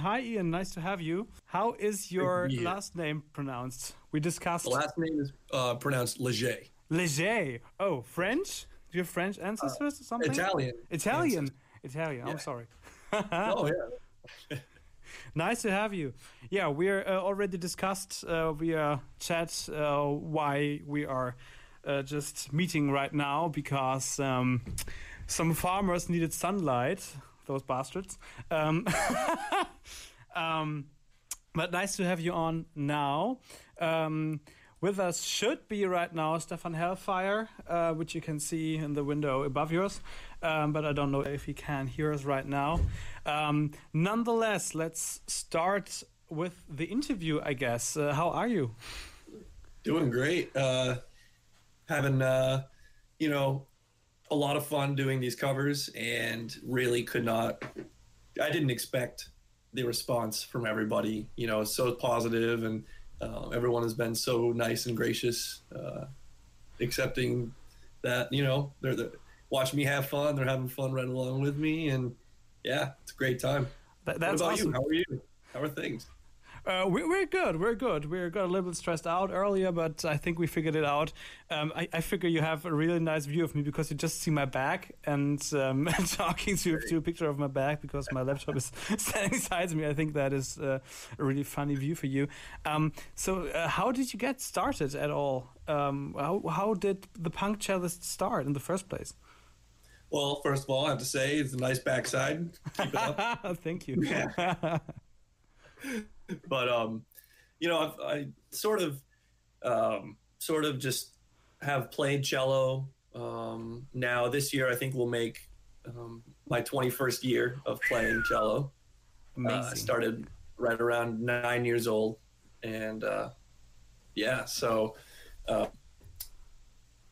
Hi, Ian. Nice to have you. How is your last name pronounced? We discussed. The last name is uh, pronounced Leger. Leger. Oh, French? Do you have French ancestors uh, or something? Italian. Italian. Italian. Yeah. I'm sorry. oh yeah. nice to have you. Yeah, we're uh, already discussed. Uh, we uh, chat uh, why we are uh, just meeting right now because um, some farmers needed sunlight. Those bastards. Um, um, but nice to have you on now. Um, with us should be right now Stefan Hellfire, uh, which you can see in the window above yours, um, but I don't know if he can hear us right now. Um, nonetheless, let's start with the interview, I guess. Uh, how are you? Doing great. Uh, having, uh, you know, a lot of fun doing these covers and really could not, I didn't expect the response from everybody, you know, so positive and uh, everyone has been so nice and gracious, uh, accepting that you know they're, they're watching me have fun. They're having fun right along with me, and yeah, it's a great time. That, that's what about awesome. you? How are you? How are things? Uh, we, we're good. We're good. We got a little bit stressed out earlier, but I think we figured it out. Um, I, I, figure you have a really nice view of me because you just see my back and um, talking to, to a picture of my back because my laptop is standing beside me. I think that is uh, a really funny view for you. Um, so, uh, how did you get started at all? Um, how, how did the punk cellist start in the first place? Well, first of all, I have to say it's a nice backside. Keep it up. Thank you. Yeah. but um, you know, I've, I sort of, um, sort of just have played cello. Um, now this year, I think we'll make um, my 21st year of playing cello. Amazing. Uh, I started right around nine years old, and uh, yeah, so uh,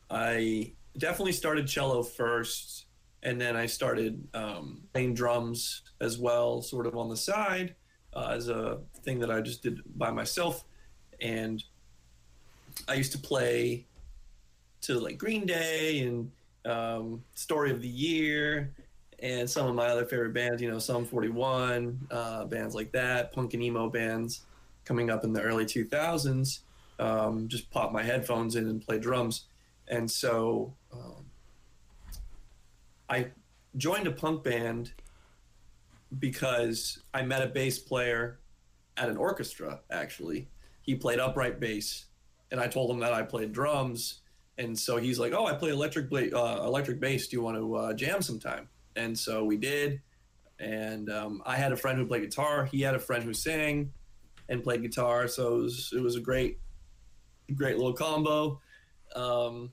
I definitely started cello first, and then I started um, playing drums as well, sort of on the side uh, as a thing that I just did by myself. And I used to play to like Green Day and um, Story of the Year and some of my other favorite bands, you know, Sum 41, uh, bands like that, punk and emo bands coming up in the early 2000s. Um, just pop my headphones in and play drums. And so um, I joined a punk band because I met a bass player at an orchestra. Actually, he played upright bass, and I told him that I played drums. And so he's like, "Oh, I play electric uh, electric bass. Do you want to uh, jam sometime?" And so we did. And um, I had a friend who played guitar. He had a friend who sang and played guitar. So it was it was a great, great little combo. Um,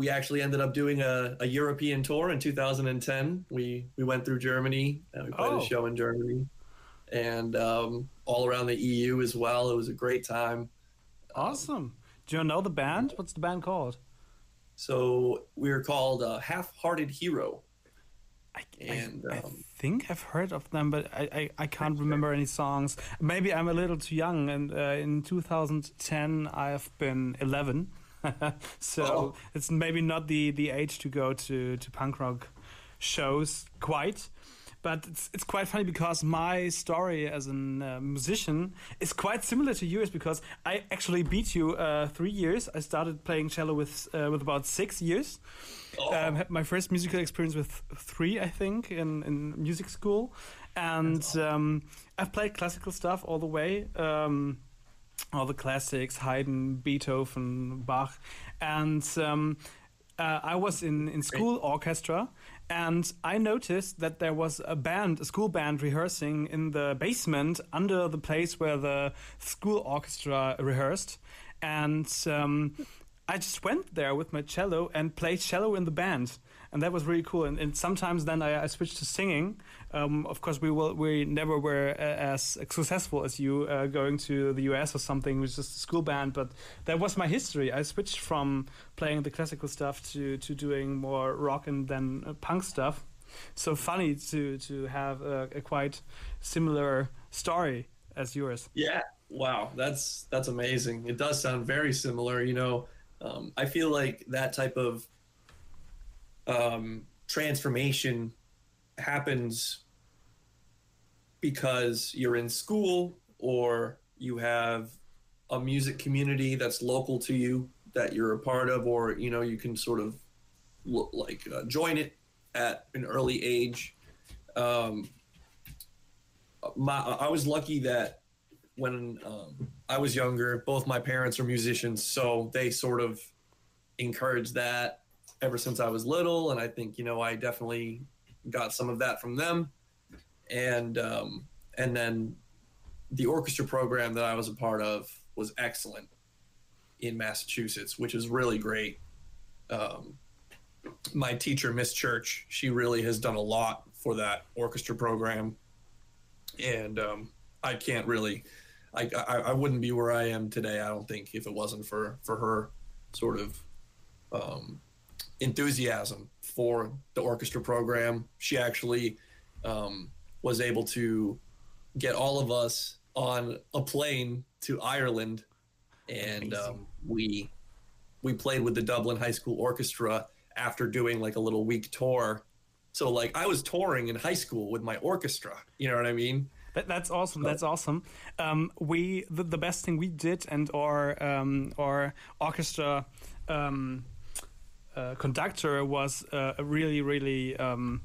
we actually ended up doing a, a, European tour in 2010. We we went through Germany and we played Oh. a show in Germany, and um, all around the EU as well. It was a great time. Awesome. Do you know the band? What's the band called? So we were called uh, Half Hearted Hero. I, And, I, I um, think I've heard of them, but I, I, I can't remember any songs. Maybe I'm a little too young. And uh, in 2010, I have been 11. so Oh. it's maybe not the, the age to go to, to punk rock shows quite. But it's, it's quite funny because my story as a uh, musician is quite similar to yours because I actually beat you uh, three years. I started playing cello with uh, with about six years. Oh. Um, had my first musical experience with three, I think, in, in music school, and um, I've played classical stuff all the way. Um, all the classics, Haydn, Beethoven, Bach, and um, uh, I was in, in school orchestra, and I noticed that there was a band, a school band, rehearsing in the basement under the place where the school orchestra rehearsed, and um, I just went there with my cello and played cello in the band, and that was really cool. And, and sometimes then I, I switched to singing. Um, of course, we will we never were as successful as you uh, going to the US or something with just a school band, but that was my history. I switched from playing the classical stuff to to doing more rock and then uh, punk stuff. So funny to to have a, a quite similar story as yours. Yeah. Wow. That's that's amazing. It does sound very similar. You know, um, I feel like that type of um, transformation happens because you're in school or you have a music community that's local to you that you're a part of, or you know you can sort of look, like uh, join it at an early age. Um, my I was lucky that when um, I was younger, both my parents are musicians, so they sort of encouraged that ever since I was little, and I think you know I definitely got some of that from them, and um, and then the orchestra program that I was a part of was excellent in Massachusetts, which is really great. Um, my teacher, Miss Church, she really has done a lot for that orchestra program, and um, I can't really, I, I, I wouldn't be where I am today. I don't think if it wasn't for for her sort of um, enthusiasm for the orchestra program. She actually um, was able to get all of us on a plane to Ireland, and um, we we played with the Dublin High School Orchestra after doing like a little week tour. So like I was touring in high school with my orchestra. You know what I mean? That, that's awesome. That's awesome. Um, we the, the, best thing we did and our um, our orchestra um, uh, conductor was uh, a really really um,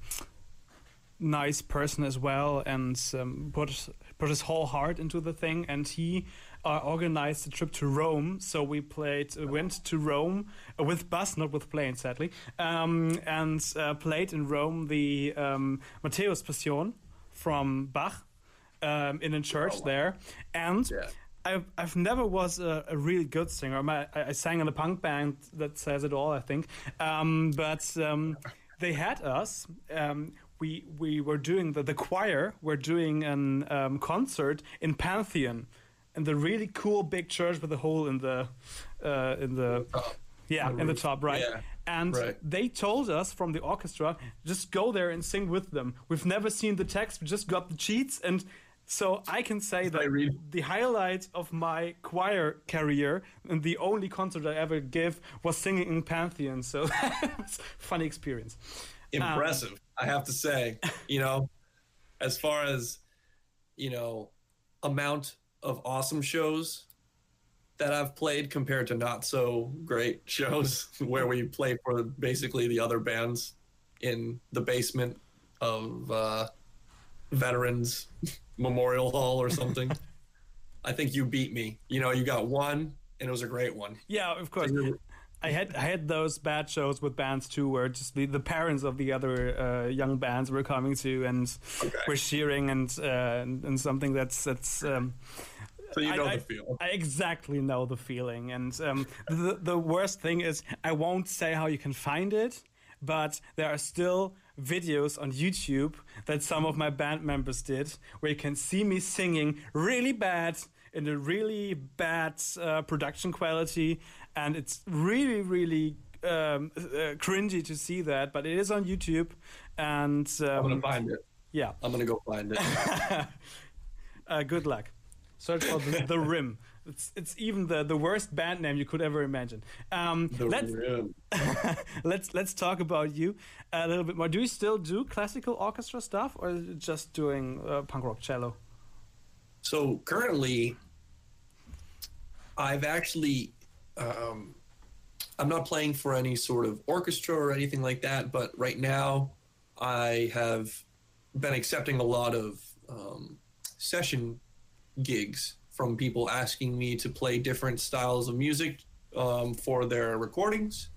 nice person as well and um, put put his whole heart into the thing and he uh, organized a trip to Rome so we played uh, went to Rome with bus not with plane sadly um, and uh, played in Rome the um, Matthäus Passion from Bach um, in a church oh, wow. there and yeah. I've, I've never was a, a really good singer. My, I, I, sang in a punk band that says it all, I think. Um, but um, they had us. Um, we we were doing the, the choir. We're doing a um, concert in Pantheon, in the really cool big church with a hole in the uh, in the yeah in the top right. Yeah. And right. they told us from the orchestra, just go there and sing with them. We've never seen the text, we just got the cheats, and so I can say that the highlight of my choir career and the only concert I ever gave was singing in Pantheon. So it's funny experience. Impressive, um, I have to say. You know, as far as you know, amount of awesome shows that I've played compared to not so great shows where we play for basically the other bands in the basement of uh, veterans Memorial Hall or something. I think you beat me. You know, you got one, and it was a great one. Yeah, of course. So I had I had those bad shows with bands too, where just the, the parents of the other uh, young bands were coming to and okay. were cheering and, uh, and, and something that's that's. Um, so you know I, the feel. I, I, exactly know the feeling, and um, the the worst thing is I won't say how you can find it, but there are still videos on YouTube that some of my band members did, where you can see me singing really bad in a really bad uh, production quality, and it's really, really um, uh, cringy to see that. But it is on YouTube, and um, I'm gonna find it. Yeah, I'm gonna go find it. uh, good luck. Search for the, the Rim. It's it's even the, the worst band name you could ever imagine. Um, let's let's let's talk about you a little bit more. Do you still do classical orchestra stuff, or just doing uh, punk rock cello? So currently, I've actually um, I'm not playing for any sort of orchestra or anything like that. But right now, I have been accepting a lot of um, session gigs from people asking me to play different styles of music um, for their recordings.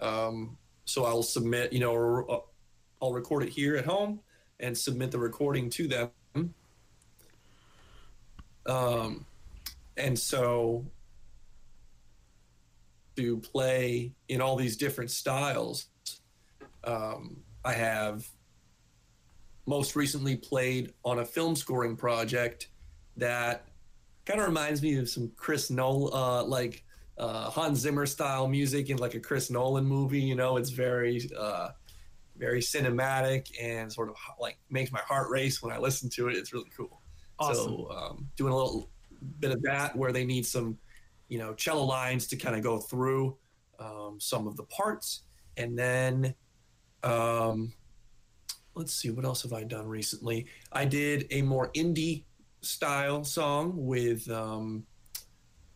Um, so I'll submit, you know, uh, I'll record it here at home and submit the recording to them. Um, and so to play in all these different styles, um, I have most recently played on a film scoring project that kind of reminds me of some Chris Nolan, uh, like uh, Hans Zimmer style music in like a Chris Nolan movie. You know, it's very, uh, very cinematic and sort of like makes my heart race when I listen to it. It's really cool. Awesome. So um, doing a little bit of that where they need some, you know, cello lines to kind of go through um, some of the parts, and then um, let's see, what else have I done recently? I did a more indie style song with um,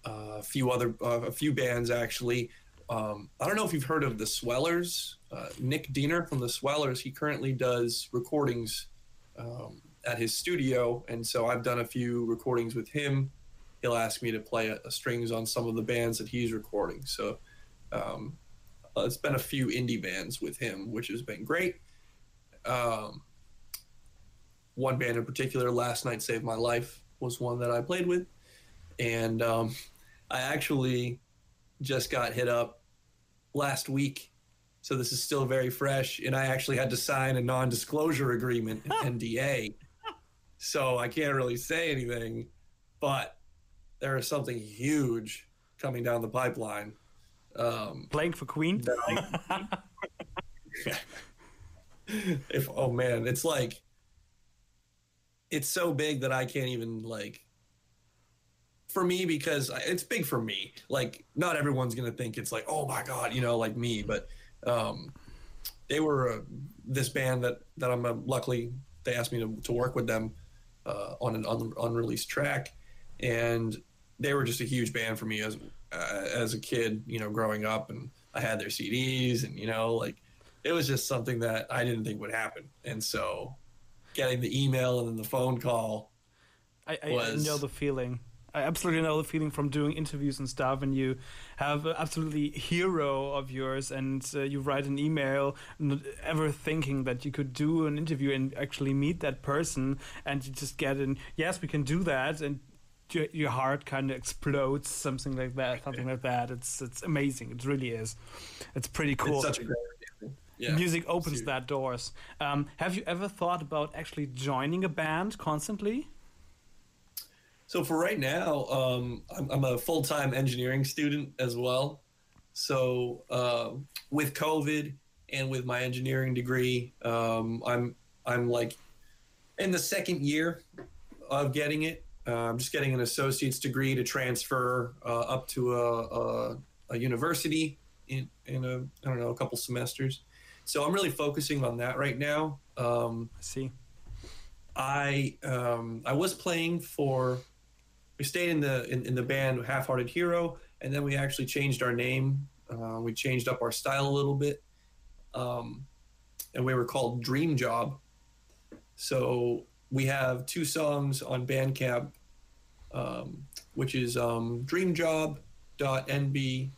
a few other, uh, a few bands actually. Um, I don't know if you've heard of the Swellers. Uh, Nick Diener from the Swellers. He currently does recordings um, at his studio, and so I've done a few recordings with him. He'll ask me to play a, a strings on some of the bands that he's recording. So um, it's been a few indie bands with him, which has been great. Um, one band in particular, Last Night Saved My Life, was one that I played with, and um, I actually just got hit up last week. So this is still very fresh, and I actually had to sign a non-disclosure agreement, NDA. So I can't really say anything, but there is something huge coming down the pipeline. Um, Playing for Queen. If oh man, it's like it's so big that I can't even like for me because it's big for me. Like not everyone's gonna think it's like oh my god, you know, like me, but um, they were uh, this band that that I'm uh, luckily they asked me to, to work with them uh, on an un- unreleased track, and they were just a huge band for me as uh, as a kid, you know, growing up, and I had their CDs, and you know, like it was just something that I didn't think would happen, and so getting the email and then the phone call. I, I was... know the feeling. I absolutely know the feeling from doing interviews and stuff, and you have an absolutely hero of yours, and uh, you write an email, not ever thinking that you could do an interview and actually meet that person, and you just get in. Yes, we can do that, and your, your heart kind of explodes, something like that, something like that. It's it's amazing. It really is. It's pretty cool. It's such a great yeah, music opens that doors. Um, have you ever thought about actually joining a band constantly? So for right now, um, I'm, I'm, a full time engineering student as well. So uh, with COVID and with my engineering degree, um, I'm I'm like in the second year of getting it. Uh, I'm just getting an associate's degree to transfer uh, up to a, a, a, university in in a I don't know a couple semesters. So I'm really focusing on that right now. Um, I see. I um, I was playing for. We stayed in the in, in the band Half Hearted Hero, and then we actually changed our name. Uh, we changed up our style a little bit, um, and we were called Dream Job. So we have two songs on Bandcamp, um, which is um, dreamjob.nb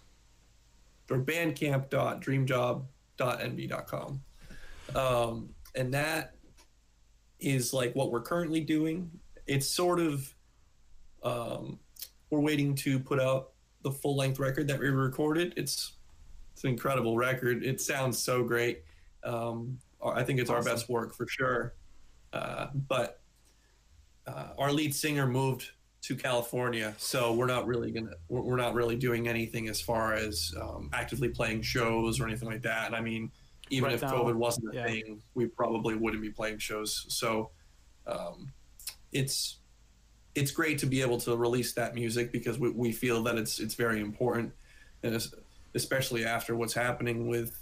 or bandcamp.dreamjob nb.com. Um, and that is like what we're currently doing. It's sort of, um, we're waiting to put out the full length record that we recorded. It's, it's an incredible record. It sounds so great. Um, I think it's awesome. our best work for sure. Uh, but uh, our lead singer moved to California, so we're not really gonna we're not really doing anything as far as um, actively playing shows or anything like that. I mean, even right if now, COVID wasn't a yeah. thing, we probably wouldn't be playing shows. So um, it's it's great to be able to release that music because we, we feel that it's it's very important, and especially after what's happening with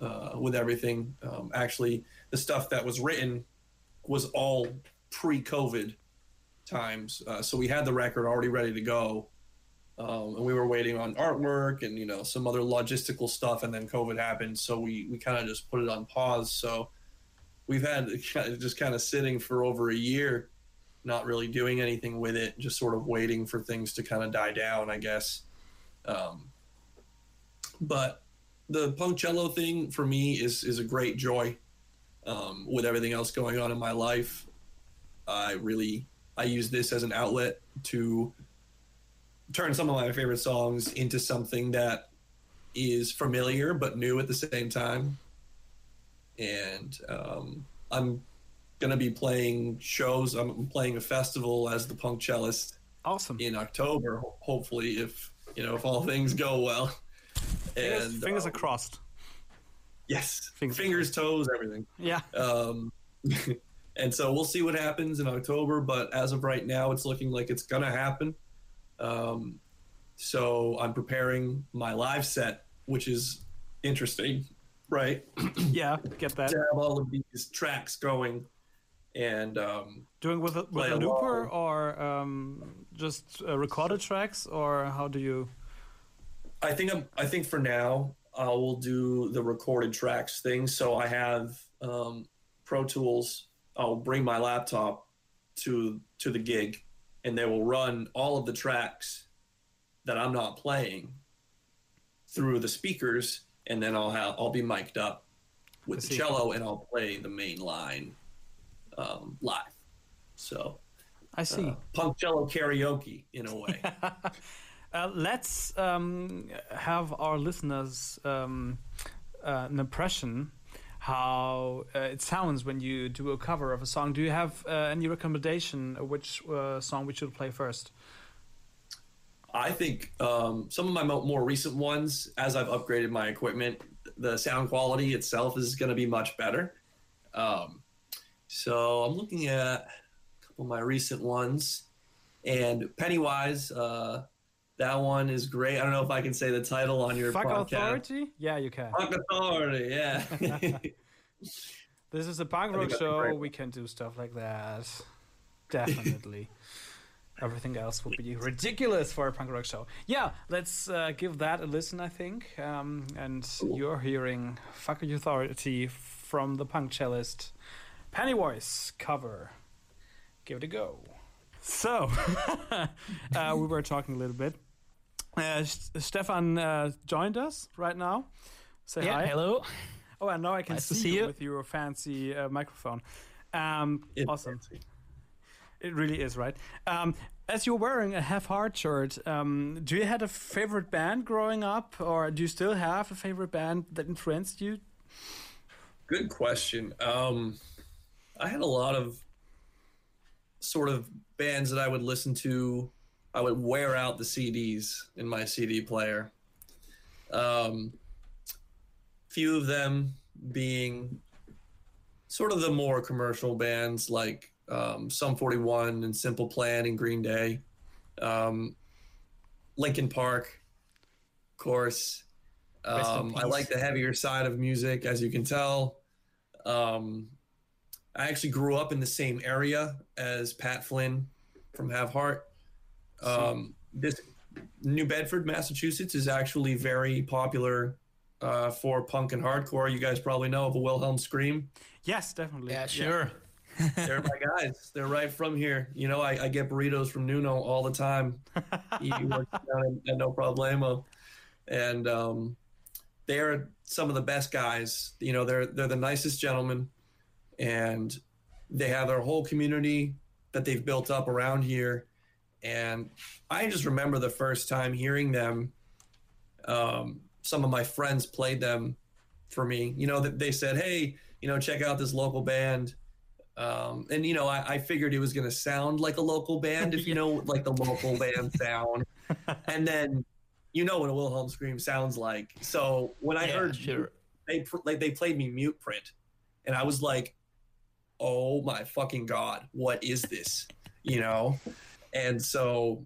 uh, with everything. Um, actually, the stuff that was written was all pre-COVID times. Uh, so we had the record already ready to go. Um, and we were waiting on artwork and you know some other logistical stuff, and then COVID happened, so we we kind of just put it on pause. So we've had just kind of sitting for over a year, not really doing anything with it, just sort of waiting for things to kind of die down, I guess. Um, but the Punkcello thing for me is is a great joy. Um, with everything else going on in my life, I really I use this as an outlet to turn some of my favorite songs into something that is familiar but new at the same time. And um, I'm gonna be playing shows. I'm playing a festival as the punk cellist. Awesome. In October, hopefully, if you know, if all things go well. Fingers, and fingers um, are crossed. Yes, fingers, fingers toes, everything. Yeah. Um, And so we'll see what happens in October. But as of right now, it's looking like it's going to happen. Um, so I'm preparing my live set, which is interesting. right? Yeah, get that. to have all of these tracks going, and um, Doing with a, with a looper or um, just uh, recorded tracks, or how do you? I think I'm, I think for now I will do the recorded tracks thing. So I have um, Pro Tools. I'll bring my laptop to to the gig, and they will run all of the tracks that I'm not playing through the speakers, and then I'll have I'll be mic'd up with the cello, and I'll play the main line um, live. So I see. uh, punk cello karaoke in a way. Uh, let's um, have our listeners um, uh, an impression how uh, it sounds when you do a cover of a song. Do you have uh, any recommendation of which uh, song we should play first? I think um, some of my more recent ones, as I've upgraded my equipment, the sound quality itself is going to be much better. Um, so I'm looking at a couple of my recent ones, and Pennywise, uh, that one is great. I don't know if I can say the title on your Fuck podcast. Authority? Yeah, you can. Fuck Authority, yeah. This is a punk rock show. We can do stuff like that. Definitely. Everything else would be ridiculous for a punk rock show. Yeah, let's uh, give that a listen, I think. Um, and you're hearing Fuck Authority from the punk cellist Pennywise cover. Give it a go. So, uh, we were talking a little bit. Uh, Stefan uh, joined us right now. Say Yeah, hi. hello. Oh, and now I can Nice see, see you you. with your fancy uh, microphone. Um, It's awesome. fancy. It really is, right? Um, as you're wearing a Have Heart shirt, um, do you had a favorite band growing up, or do you still have a favorite band that influenced you? Good question. Um, I had a lot of sort of bands that I would listen to. I would wear out the CDs in my CD player. Um, few of them being sort of the more commercial bands like um, Sum 41 and Simple Plan and Green Day. Um, Linkin Park, of course. Um, I like the heavier side of music, as you can tell. Um, I actually grew up in the same area as Pat Flynn from Have Heart. Um, this New Bedford, Massachusetts, is actually very popular uh, for punk and hardcore. You guys probably know of a Wilhelm Scream. Yes, definitely. Yeah, sure. They're my guys. They're right from here. You know, I, I get burritos from Nuno all the time. he works down at No Problemo, and um, they're some of the best guys. You know, they're they're the nicest gentlemen, and they have their whole community that they've built up around here. And I just remember the first time hearing them. Um, some of my friends played them for me. You know, that they said, "Hey, you know, check out this local band." Um, and you know, I, I figured it was going to sound like a local band, if you know, like the local band sound. And then, you know, what a Wilhelm scream sounds like. So when I yeah, heard sure. they pr- like they played me mute print, and I was like, "Oh my fucking god, what is this?" You know, and so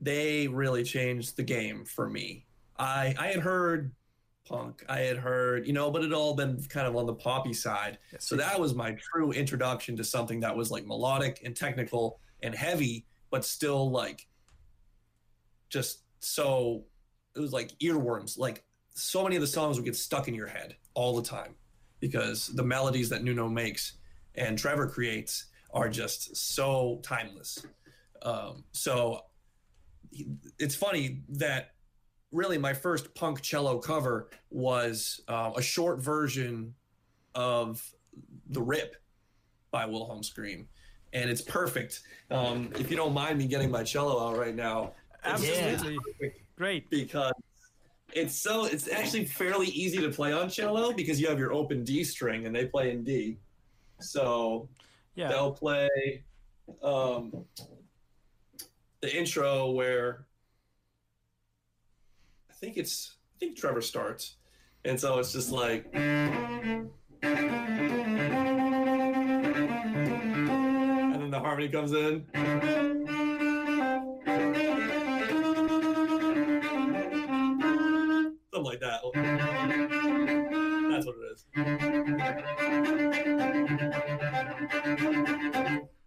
they really changed the game for me. I I had heard punk, I had heard you know, but it all been kind of on the poppy side. Yes, So that was my true introduction to something that was like melodic and technical and heavy, but still like just so it was like earworms. Like so many of the songs would get stuck in your head all the time because the melodies that Nuno makes and Trevor creates are just so timeless. Um, so it's funny that really my first punk cello cover was uh, a short version of the rip by wilhelm scream and it's perfect um, if you don't mind me getting my cello out right now Absolutely. Great. because it's so it's actually fairly easy to play on cello because you have your open d string and they play in d so Yeah. they'll play um, the intro where I think it's I think Trevor starts, and so it's just like. And then the harmony comes in. Something like that. That's what it is.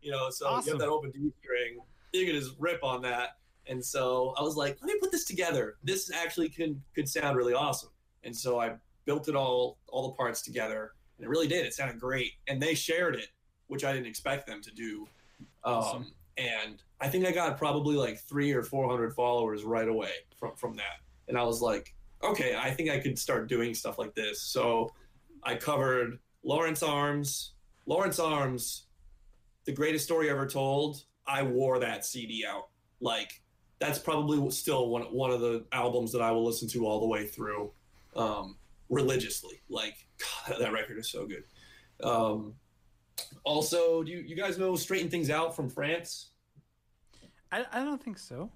You know, so awesome. you have that open D string you can just rip on that. And so I was like, let me put this together. This actually can could sound really awesome. And so I built it all, all the parts together, and it really did. It sounded great, and they shared it, which I didn't expect them to do. Um, And I think I got probably like three or four hundred followers right away from from that. And I was like, okay, I think I could start doing stuff like this. So I covered Lawrence Arms, Lawrence Arms, the greatest story ever told. I wore that CD out. Like that's probably still one one of the albums that I will listen to all the way through, um, religiously. Like God, that record is so good. Um, also, do you, you guys know Straighten Things Out from France? I, I don't think so.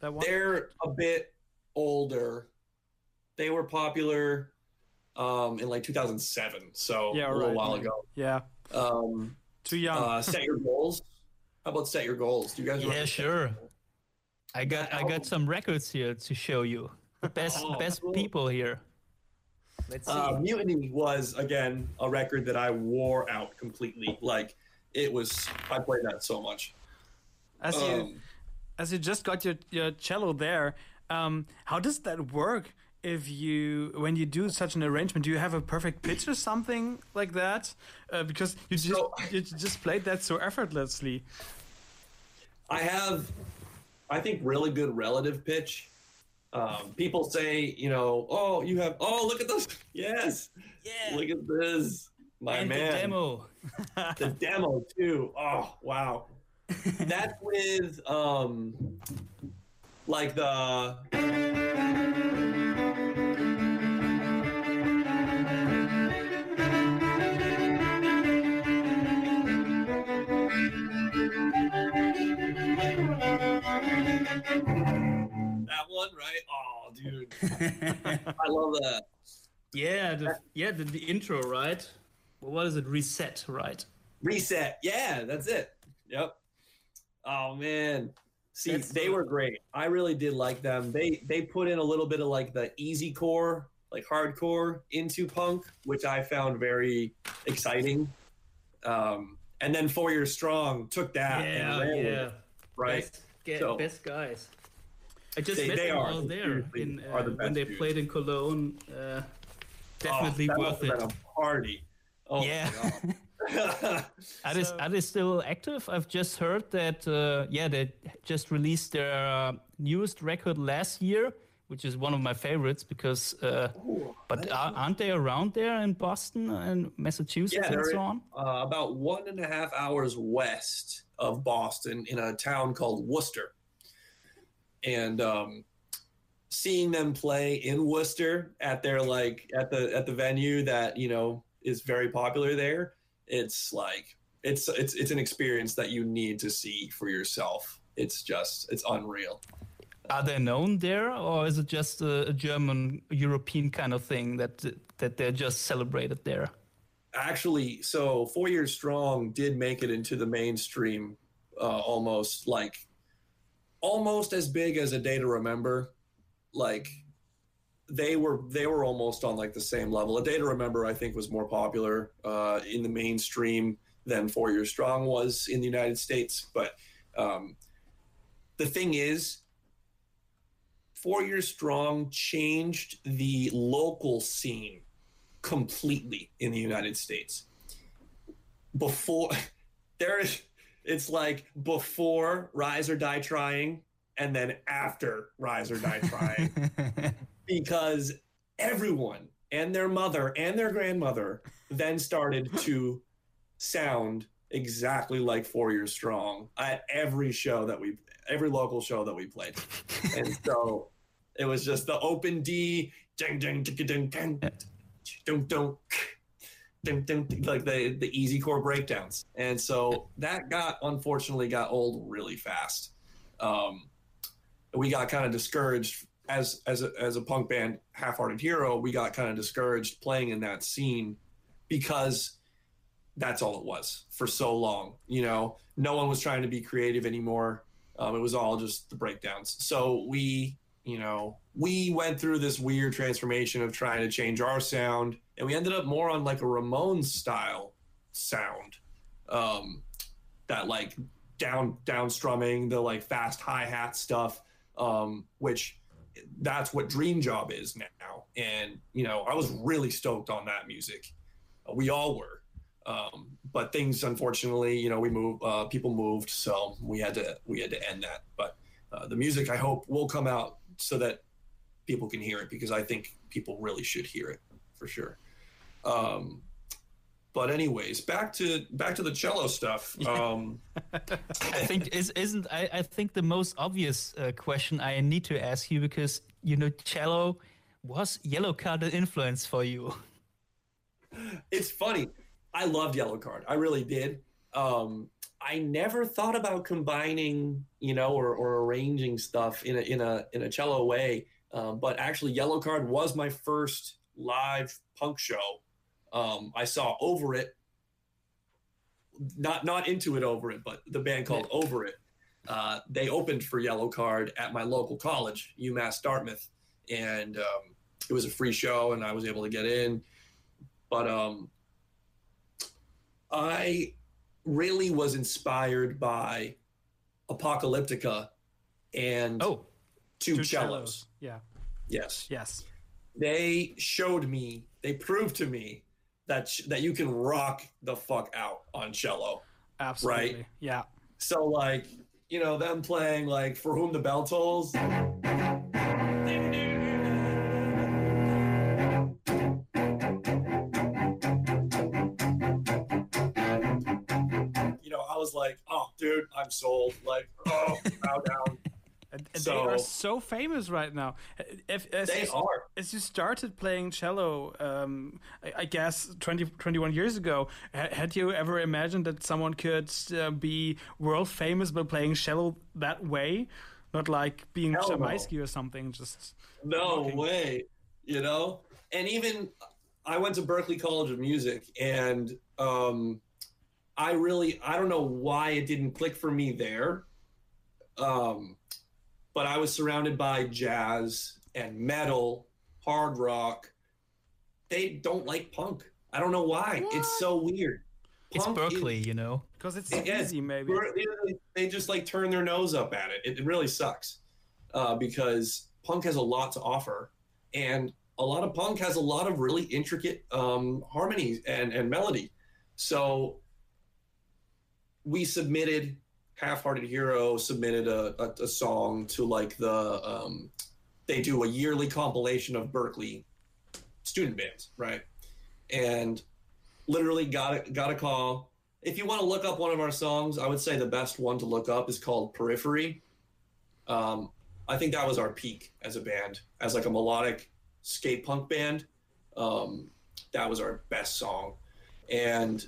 That one. They're a bit older. They were popular um, in like 2007, so Yeah, a little right. while ago. Yeah. Um, Too young. uh, set your goals. How about set your goals? Do you guys? Yeah, sure. I got I got some records here to show you. The best Oh, best cool. people here. Let's see. Uh, Mutiny was again a record that I wore out completely. Like it was, I played that so much. as you Um, as you just got your your cello there, um, how does that work? If you when you do such an arrangement, do you have a perfect pitch or something like that? Uh, because you just So- you just played that so effortlessly. I have, I think, really good relative pitch. Um, people say, you know, oh, you have, oh, look at this. Yes. yeah. Look at this. My and man. the demo. The demo, too. Oh, wow. That's with, um, like the, one, right? Oh, dude. I love that. Yeah, the, yeah, the, the intro, right? Well, what is it? Reset, right? Reset. Yeah, that's it. Yep. Oh man. See, That's they so- were great. I really did like them. They they put in a little bit of like the easy core, like hardcore into punk, which I found very exciting. Um, and then Four Years Strong took that and ran with it, right. Best, ge- So- best guys. I just They- met they them are. all They there seriously in, are uh, the when they dudes. played in Cologne. Uh, definitely oh, that worth must have been it. a party. Oh Yeah. Are, they, So- are they still active? I've just heard that, uh, yeah, they just released their uh, newest record last year, which is one of my favorites because, uh, but are, aren't they around there in Boston and Massachusetts Yeah, and they're so on? uh, about one and a half hours west of Boston in a town called Worcester. And um, seeing them play in Worcester at their like at the at the venue that you know is very popular there, it's like it's it's it's an experience that you need to see for yourself. It's just it's unreal. Are they known there, or is it just a, a German European kind of thing that that they're just celebrated there? actually so four years strong did make it into the mainstream uh, almost like almost as big as a day to remember. Like they were they were almost on like the same level. A day to remember i think was more popular uh, in the mainstream than four years strong was in the united states. But um, the thing is four years strong changed the local scene completely in the United States. Before there is it's like before Rise or Die Trying and then after Rise or Die Trying because everyone and their mother and their grandmother then started to sound exactly like Four Years Strong at every show that we every local show that we played. and so it was just the open D ding ding ding ding ding dun, dun, dun, dun, dun, like the the easy core breakdowns, and so that got unfortunately got old really fast. Um, we got kind of discouraged as as a, as a punk band, Half Hearted Hero. We got kind of discouraged playing in that scene because that's all it was for so long. You know, no one was trying to be creative anymore. Um, it was all just the breakdowns. So we, you know, we went through this weird transformation of trying to change our sound, and we ended up more on like a Ramones style sound. Um, that like down down strumming, the like fast hi hat stuff, um, which that's what Dream Job is now. And you know, I was really stoked on that music. We all were. Um, but things, unfortunately, you know, we moved, uh, people moved, so we had to we had to end that. But uh, the music, I hope, will come out so that people can hear it because I think people really should hear it for sure. Um, but anyways, back to back to the cello stuff. Um, I think is isn't I, I think the most obvious uh, question I need to ask you because you know cello was Yellowcard an influence for you. it's funny. I loved Yellowcard. I really did. Um, I never thought about combining, you know, or, or arranging stuff in a in a in a cello way. Um, but actually, Yellowcard was my first live punk show um, I saw Over It, not not into it Over It, but the band called Over It. Uh, they opened for Yellowcard at my local college, UMass Dartmouth, and um, it was a free show, and I was able to get in. But um, I really was inspired by Apocalyptica and oh, two, Two cellos. cellos. Yeah. Yes, Yes. They showed me, they proved to me that sh- that you can rock the fuck out on cello. Absolutely. Yeah. So like, you know, them playing like "For Whom the Bell Tolls." You know, I was like, "Oh, dude, I'm sold." Like, oh, bow down. And, and they are So- so famous right now. If, as, They as, are. as you started playing cello, um, I, I guess 20, 21 years ago, ha- had you ever imagined that someone could uh, be world famous by playing cello that way? Not like being Hell no. Shamaisky or something, just No Rocking. way. You know? And even I went to Berklee College of Music and um I really I don't know why it didn't click for me there. Um but I was surrounded by jazz and metal, hard rock. They don't like punk. I don't know why. It's so weird. it's Punk is- Berklee, you know. because it's Yeah, easy, maybe. They- they just like turn their nose up at it. It, it really sucks uh, because punk has a lot to offer, and a lot of punk has a lot of really intricate um, harmonies and, and melody. So we submitted Half-Hearted Hero submitted a, a, a song to like the um, they do a yearly compilation of Berklee student bands, right? And literally got a, got a call if you want to look up one of our songs, I would say the best one to look up is called Periphery. Um, I think that was our peak as a band, as like a melodic skate punk band. Um, that was our best song, and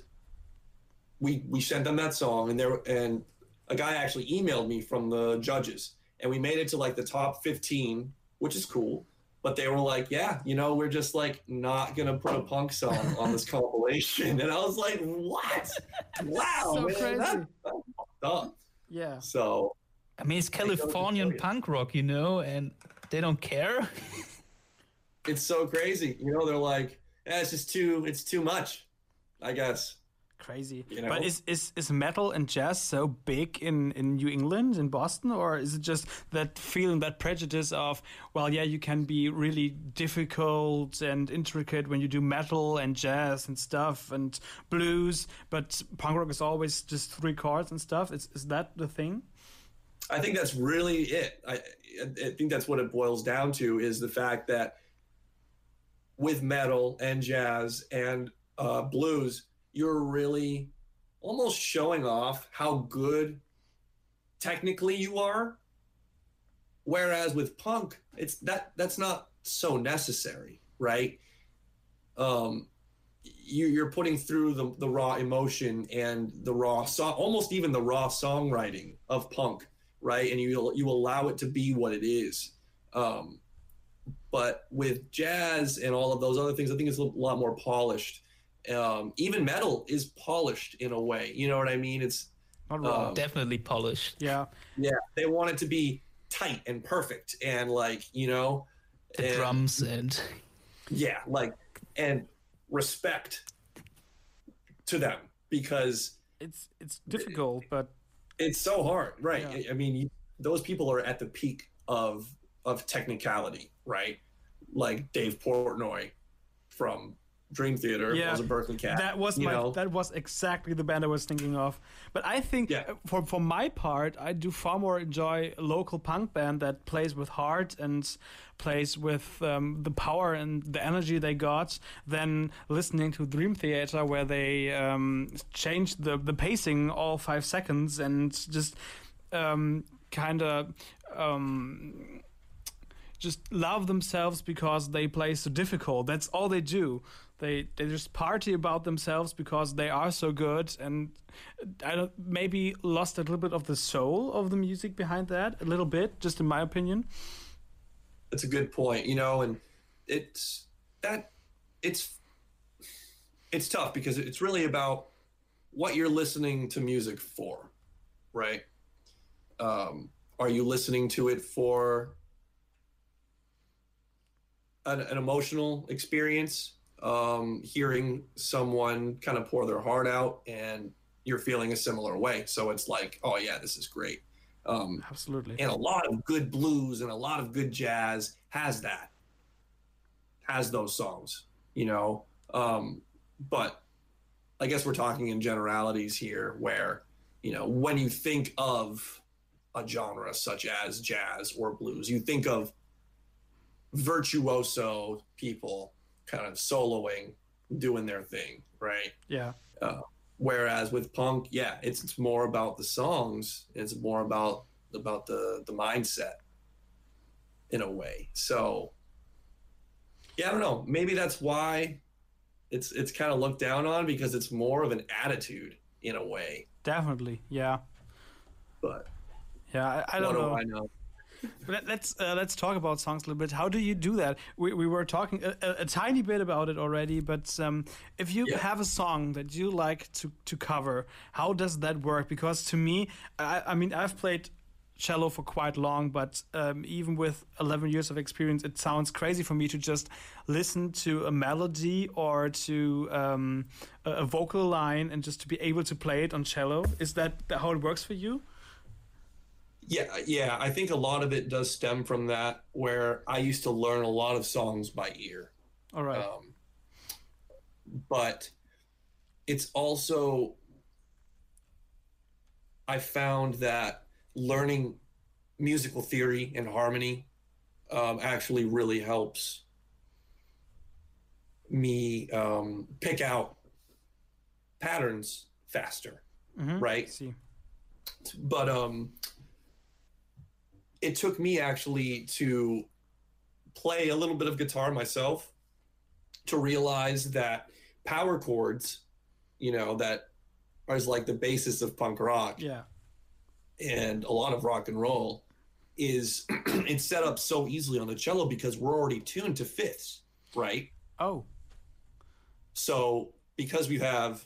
we we sent them that song, and there and a guy actually emailed me from the judges, and we made it to like the top fifteen, which is cool. But they were like, "Yeah, you know, we're just like not gonna put a punk song on this compilation," and I was like, "What? Wow, So man, crazy. that's, that's fucked up." yeah. So I mean, it's Californian punk rock, you know, and they don't care. it's so crazy, you know. They're like, eh, "It's just too, it's too much," I guess. Crazy. You know? But is, is is metal and jazz so big in, in New England, in Boston, or is it just that feeling, that prejudice of, well, yeah, you can be really difficult and intricate when you do metal and jazz and stuff and blues, but punk rock is always just three chords and stuff? Is, is that the thing? I think that's really it. I, I think that's what it boils down to is the fact that with metal and jazz and uh, blues, you're really almost showing off how good technically you are. Whereas with punk, it's that that's not so necessary, right? Um, you, you're putting through the, the raw emotion and the raw song, almost even the raw songwriting of punk, right? And you you allow it to be what it is. Um, but with jazz and all of those other things, I think it's a lot more polished. Um, even metal is polished in a way. You know what I mean? It's Not raw. Um, Definitely polished. yeah. yeah, they want it to be tight and perfect and like you know, The and- drums and yeah, like and respect to them because it's it's difficult, but it's so hard, right? Yeah. I- I mean, you, those people are at the peak of of technicality, right? Like Dave Portnoy from Dream Theater Yeah, was a Berklee cat. that was my know? that was exactly the band I was thinking of. But I think Yeah. uh, for for my part, I do far more enjoy a local punk band that plays with heart and plays with um, the power and the energy they got than listening to Dream Theater where they um, change the the pacing all five seconds and just um, kind of. Um, just love themselves because they play so difficult. That's all they do. They they just party about themselves because they are so good, and I don't maybe lost a little bit of the soul of the music behind that. A little bit, just in my opinion. That's a good point, you know, and it's that it's it's tough because it's really about what you're listening to music for, right? Um, are you listening to it for an, an emotional experience? Um, hearing someone kind of pour their heart out and you're feeling a similar way. So it's like, oh, yeah, this is great. Um, Absolutely. and a lot of good blues and a lot of good jazz has that has those songs you know um, but i guess we're talking in generalities here where you know when you think of a genre such as jazz or blues you think of virtuoso people kind of soloing doing their thing right Yeah. Uh, whereas with punk yeah it's, it's more about the songs it's more about about the the mindset in a way so yeah i don't know maybe that's why it's it's kind of looked down on because it's more of an attitude in a way Definitely. Yeah. but Yeah. I, I don't know. do i know let's uh, let's talk about songs a little bit. How do you do that? We, we were talking a, a, a tiny bit about it already, but um, if you Yeah. have a song that you like to, to cover, how does that work? Because to me, I, I mean, I've played cello for quite long, but um, even with 11 years of experience, it sounds crazy for me to just listen to a melody or to um, a, a vocal line and just to be able to play it on cello. Is that how it works for you? Yeah yeah i think a lot of it does stem from that where i used to learn a lot of songs by ear All right. Um, but it's also, I found that learning musical theory and harmony um, actually really helps me um, pick out patterns faster, Mhm. right? See. but um it took me actually to play a little bit of guitar myself to realize that power chords you know that is like the basis of punk rock Yeah. and a lot of rock and roll is it's set up so easily on the cello because we're already tuned to fifths right Oh. so because we have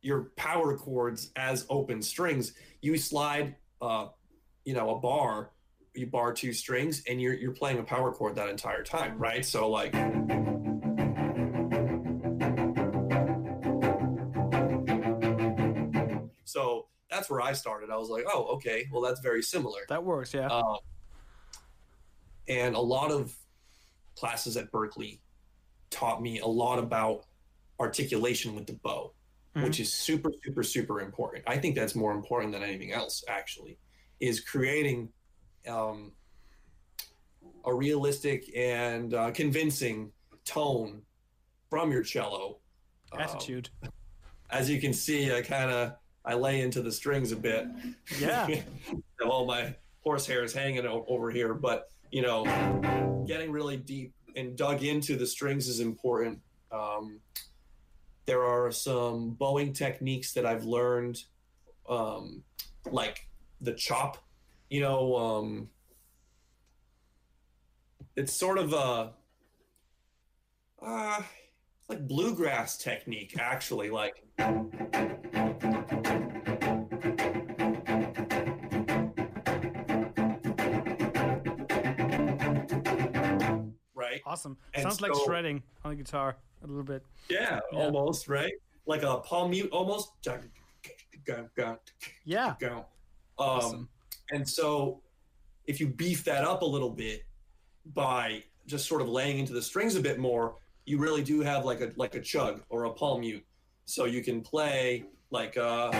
your power chords as open strings, you slide, uh, you know, a bar, you bar two strings, and you're you're playing a power chord that entire time, right? So like. So that's where I started. I was like, oh, okay, well, that's very similar. That works, yeah. Um, and a lot of classes at Berklee taught me a lot about articulation with the bow, which is super, super, super important. I think that's more important than anything else, actually, is creating um, a realistic and uh, convincing tone from your cello. Um, Attitude. as you can see, I kind of I lay into the strings a bit. Yeah. all my horse hanging o- over here, but you know, getting really deep and dug into the strings is important. Um, there are some bowing techniques that I've learned, um, like the chop. You know, um, it's sort of a uh, like bluegrass technique, actually. Like right? Awesome. And Sounds like shredding on the guitar a little bit. Yeah, Yeah. almost right. Like a palm mute, almost. Yeah. go. Um, Awesome. And so, if you beef that up a little bit by just sort of laying into the strings a bit more, you really do have like a like a chug or a palm mute. So you can play like uh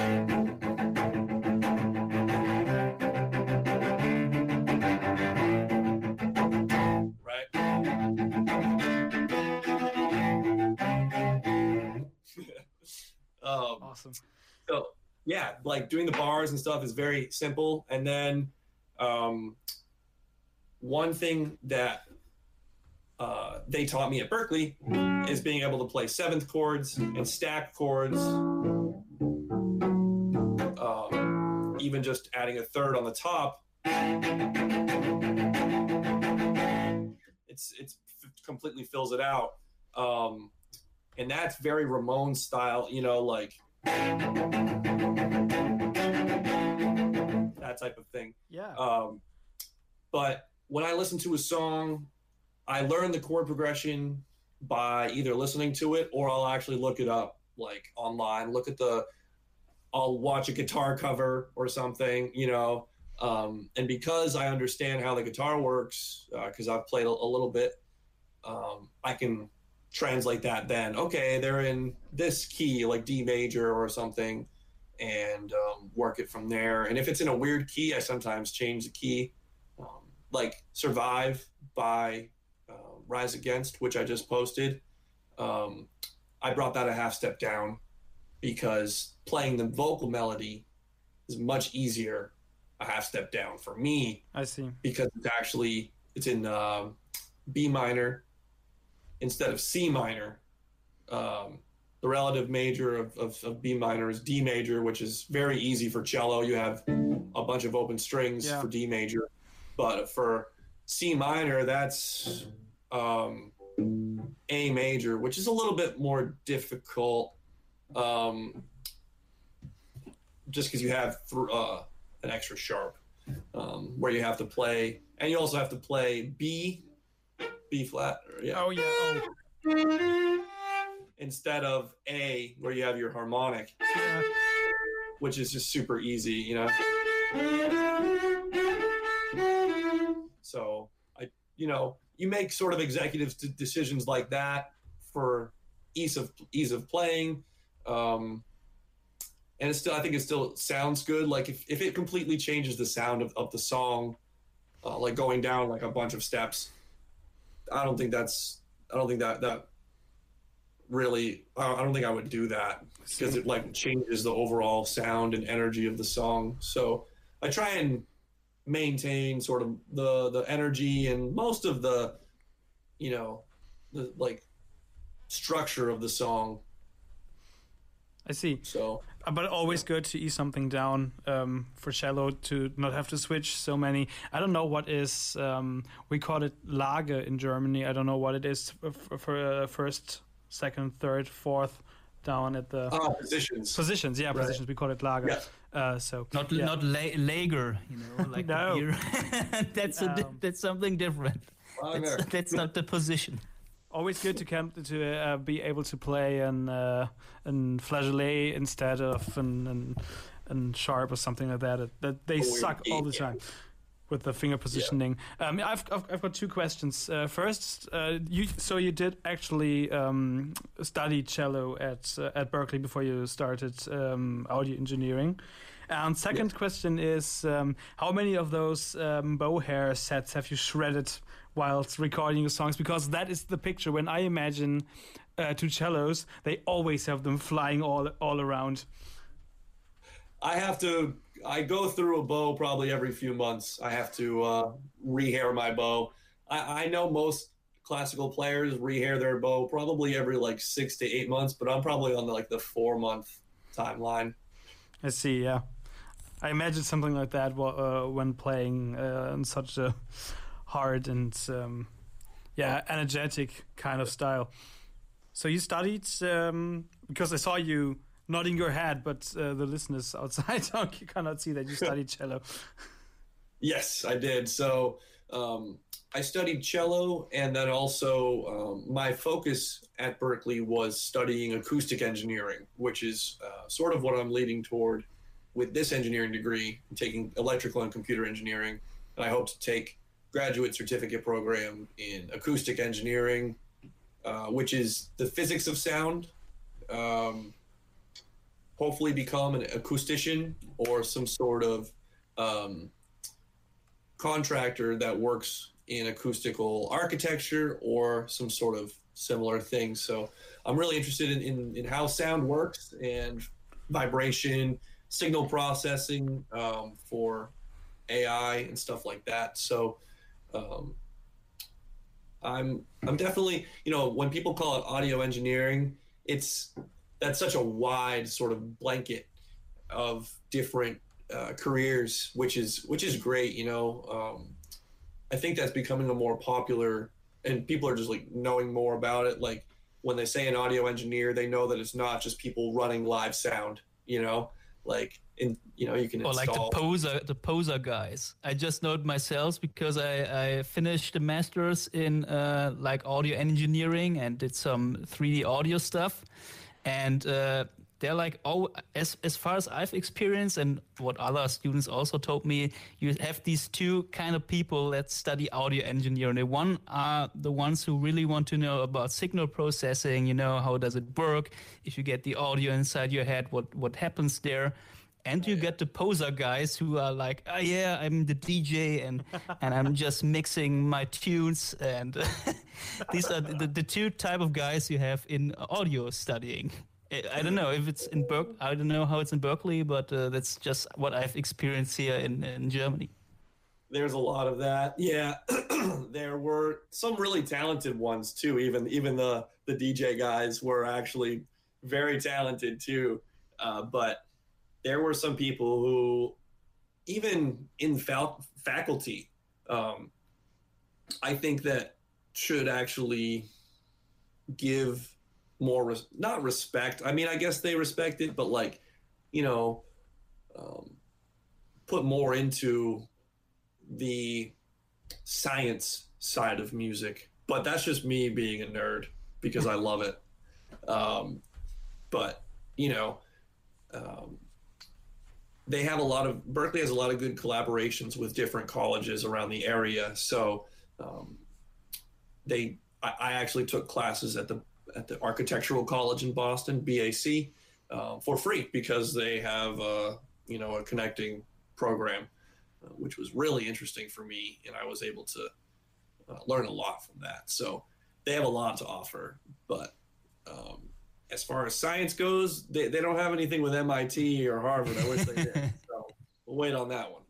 right. um, Awesome. Yeah, like doing the bars and stuff is very simple. And then um, one thing that uh, they taught me at Berklee is being able to play seventh chords and stack chords. Um, even just adding a third on the top. It's it's completely fills it out. Um, and that's very Ramon style, you know, like that type of thing. Yeah. Um, but when I listen to a song, I learn the chord progression by either listening to it or I'll actually look it up like online. Look at the, I'll watch a guitar cover or something, you know. Um, and because I understand how the guitar works, because I've played a, a little bit, um, I can translate that then. Okay, they're in this key, like D major or something and um, work it from there. And if it's in a weird key, I sometimes change the key. Um, like Survive by uh, Rise Against, which I just posted. Um, I brought that a half step down because playing the vocal melody is much easier a half step down for me I see. because it's actually it's in um, B minor instead of C minor. Um, the relative major of, of, of B minor is D major, which is very easy for cello. You have a bunch of open strings Yeah. for D major, but for C minor, that's um, A major, which is a little bit more difficult. Um, just because you have th- uh, an extra sharp um, where you have to play, and you also have to play B, B flat, or, yeah, Oh yeah. Oh, instead of A, where you have your harmonic, yeah. which is just super easy, you know. So I, you know, you make sort of executive d- decisions like that for ease of ease of playing. Um, and it's still, I think it still sounds good. Like if, if it completely changes the sound of, of the song, uh, like going down like a bunch of steps, I don't think that's, I don't think that, that really, I don't think I would do that because it like changes the overall sound and energy of the song. So I try and maintain sort of the, the energy and most of the, you know, the like structure of the song. I see. So But always good to ease something down um, for cello to not have to switch so many. I don't know what is um, we call it Lage in Germany. I don't know what it is for, for uh, first, second, third, fourth down at the Ah, positions. positions. Yeah, Right. positions. We call it lager. Yeah. Uh, so Not yeah. not la- lager, you know, like No. beer. that's a Um, that's something different. Lager. That's, that's not the position. Always good to come to uh, be able to play an uh, an flageolet instead of an, an an sharp or something like that. That they Oh, suck all the time with the finger positioning. Um, I've, I've I've got two questions. Uh, first, uh, you so you did actually um, study cello at uh, at Berklee before you started um, audio engineering. And second question is, um, how many of those um, bow hair sets have you shredded whilst recording your songs? Because that is the picture. When I imagine uh, two cellos, they always have them flying all all around. I have to. I go through a bow probably every few months. I have to uh, rehair my bow. I, I know most classical players rehair their bow probably every like six to eight months, but I'm probably on the, like the four month timeline. I see. Yeah, I imagine something like that uh, when playing uh, in such a hard and um, yeah energetic kind of style. So you studied um, because I saw you nodding your head, but uh, the listeners outside you cannot see that you studied cello. Yes, I did. So um, I studied cello, and then also um, my focus at Berklee was studying acoustic engineering, which is uh, sort of what I'm leading toward with this engineering degree, I'm taking electrical and computer engineering, and I hope to take graduate certificate program in acoustic engineering, uh, which is the physics of sound. Um, hopefully, become an acoustician or some sort of um, contractor that works in acoustical architecture or some sort of similar thing. So I'm really interested in, in, in how sound works and vibration signal processing um, for AI and stuff like that. So um, I'm I'm definitely you know when people call it audio engineering, it's that's such a wide sort of blanket of different uh, careers, which is which is great. You know, um, I think that's becoming a more popular, and people are just like knowing more about it. Like when they say an audio engineer, they know that it's not just people running live sound. You know, like in you know you can or install. like the poser the poser guys i just know it myself because i i finished the master's in uh, like audio engineering and did some 3d audio stuff and uh, they're like oh as as far as i've experienced and what other students also told me you have these two kind of people that study audio engineering. One are the ones who really want to know about signal processing you know how does it work? If you get the audio inside your head what what happens there? And you get the poser guys who are like oh yeah i'm the dj and and i'm just mixing my tunes. And these are the, the two type of guys you have in audio studying I don't know if it's in Berklee. I don't know how it's in Berklee, but uh, that's just what I've experienced here in, in Germany. There's a lot of that. Yeah, there were some really talented ones too. Even even the the DJ guys were actually very talented too. Uh, but there were some people who, even in faculty, um, I think that should actually give more res- not respect. I mean, I guess they respect it, but like, you know, um, put more into the science side of music. But that's just me being a nerd because I love it. Um, but you know, um, they have a lot of Berklee has a lot of good collaborations with different colleges around the area. So um, they, I, I actually took classes at the at the Architectural College in Boston, BAC, uh, for free because they have uh, you know a connecting program, uh, which was really interesting for me, and I was able to uh, learn a lot from that. So they have a lot to offer, but um, as far as science goes, they, they don't have anything with MIT or Harvard. I wish they did. so we'll wait on that one.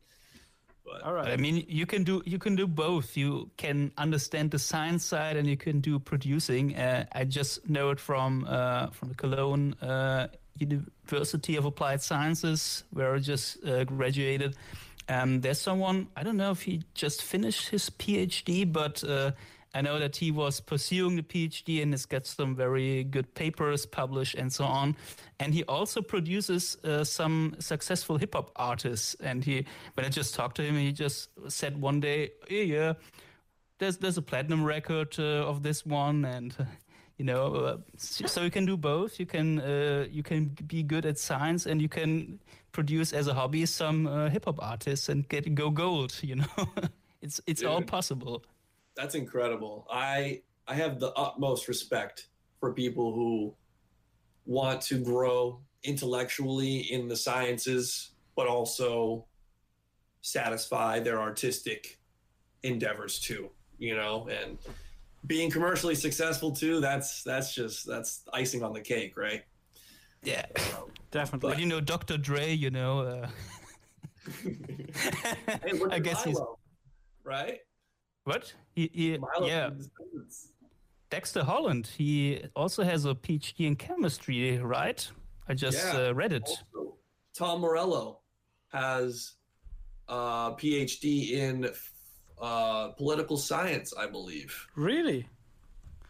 But all right. I mean, you can do you can do both. You can understand the science side, and you can do producing. Uh, I just know it from uh, from the Cologne uh, University of Applied Sciences, where I just uh, graduated. Um, there's someone I don't know if he just finished his PhD, but uh, I know that he was pursuing the PhD and has got some very good papers published and so on. And he also produces uh, some successful hip hop artists. And he, when I just talked to him, he just said one day, yeah, yeah there's there's a platinum record uh, of this one, and uh, you know, uh, so you can do both. You can uh, you can be good at science, and you can produce as a hobby some uh, hip hop artists and get go gold. You know, it's it's Dude. all possible that's incredible. I I have the utmost respect for people who want to grow intellectually in the sciences, but also satisfy their artistic endeavors too. You know, and being commercially successful too. That's that's just that's icing on the cake, right? Yeah, um, definitely. But, you know, Dr. Dre. You know. Uh... hey, I guess Milo, he's right. What? He, he yeah. Dexter Holland. He also has a PhD in chemistry, right? I just yeah. uh, read it. Also, Tom Morello has a PhD in uh, political science, I believe. Really?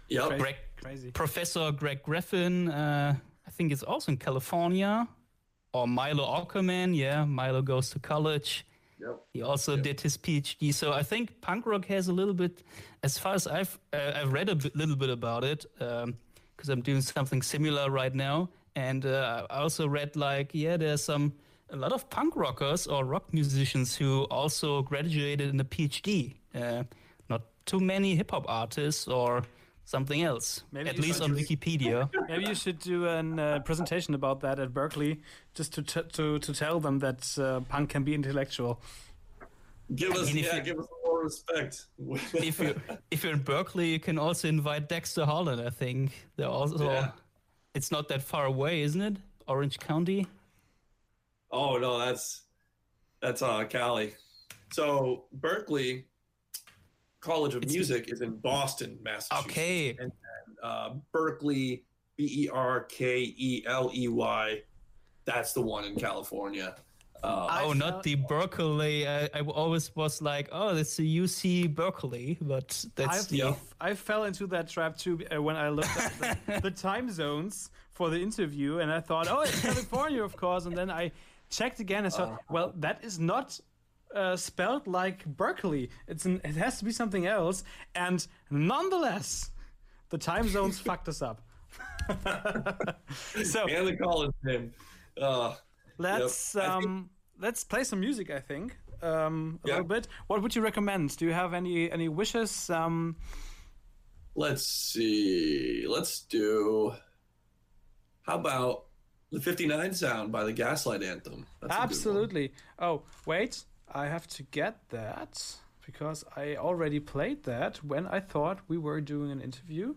Yep. Greg, Crazy. Professor Greg Graffin, uh, I think it's also in California. Or Milo Aukerman, yeah, Milo goes to college. Yep. He also Yep. did his PhD. So I think punk rock has a little bit, as far as I've uh, I've read a bit, little bit about it, because I'm doing something similar right now. And uh, I also read like yeah, there's some a lot of punk rockers or rock musicians who also graduated in a PhD. Uh, not too many hip hop artists or something else. Maybe at least on Wikipedia. Maybe you should do a uh, presentation about that at Berklee, just to t- to to tell them that uh, punk can be intellectual. Give us, mean, yeah, you- give us more respect. if you if you're in Berkeley, you can also invite Dexter Holland. I think they're also. Yeah. It's not that far away, isn't it? Orange County. oh no, that's that's uh Cali. So Berklee College of It's- Music is in Boston, Massachusetts. Okay. And uh, Berkeley, B E R K E L E Y. That's the one in California. Uh, oh, not the Berkeley. I, I always was like, oh, that's the UC Berkeley, but that's I, the. Yeah. I fell into that trap too uh, when I looked at the, the time zones for the interview, and I thought, oh, it's California, of course. And then I checked again and thought, well, that is not uh, spelled like Berkeley. It's an, it has to be something else. And nonetheless, the time zones fucked us up. so and the college name. Uh, let's think- um, let's play some music. I think um, a Yeah. little bit. What would you recommend? Do you have any any wishes? Um, let's see. Let's do. How about the 59 sound by the Gaslight Anthem? That's a good one. Absolutely. Oh, wait. I have to get that because I already played that when I thought we were doing an interview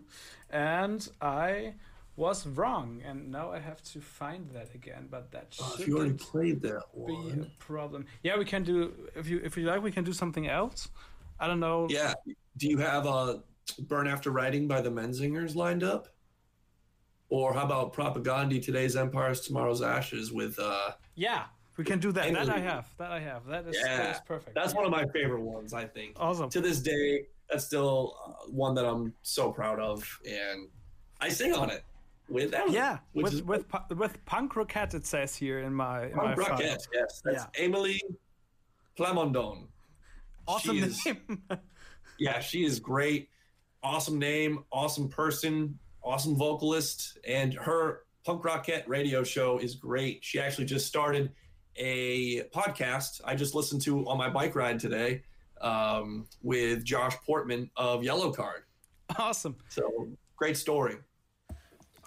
and I was wrong. And now I have to find that again, but that Oh, if you already played that be one. a problem. Yeah, we can do if you if you like we can do something else. I don't know. Yeah. Do you have a Burn After Writing by the Menzingers lined up? Or how about Propagandhi, Today's Empires, Tomorrow's Ashes with. uh Yeah, we can do that. That I have. That I have. That is, Yeah, that is perfect. That's one of my favorite ones, I think. awesome. To this day, that's still uh, one that I'm so proud of. And I sing on it with Emily. Yeah, with is with pu- with punk rocket it says here in my in my Punk file. Rockette, yes. That's Emily Plamondon. Awesome She is- name. Yeah, she is great. Awesome name, awesome person, awesome vocalist, and her punk rocket radio show is great. She actually just started a podcast I just listened to on my bike ride today um, with Josh Portman of Yellowcard. awesome. So great story.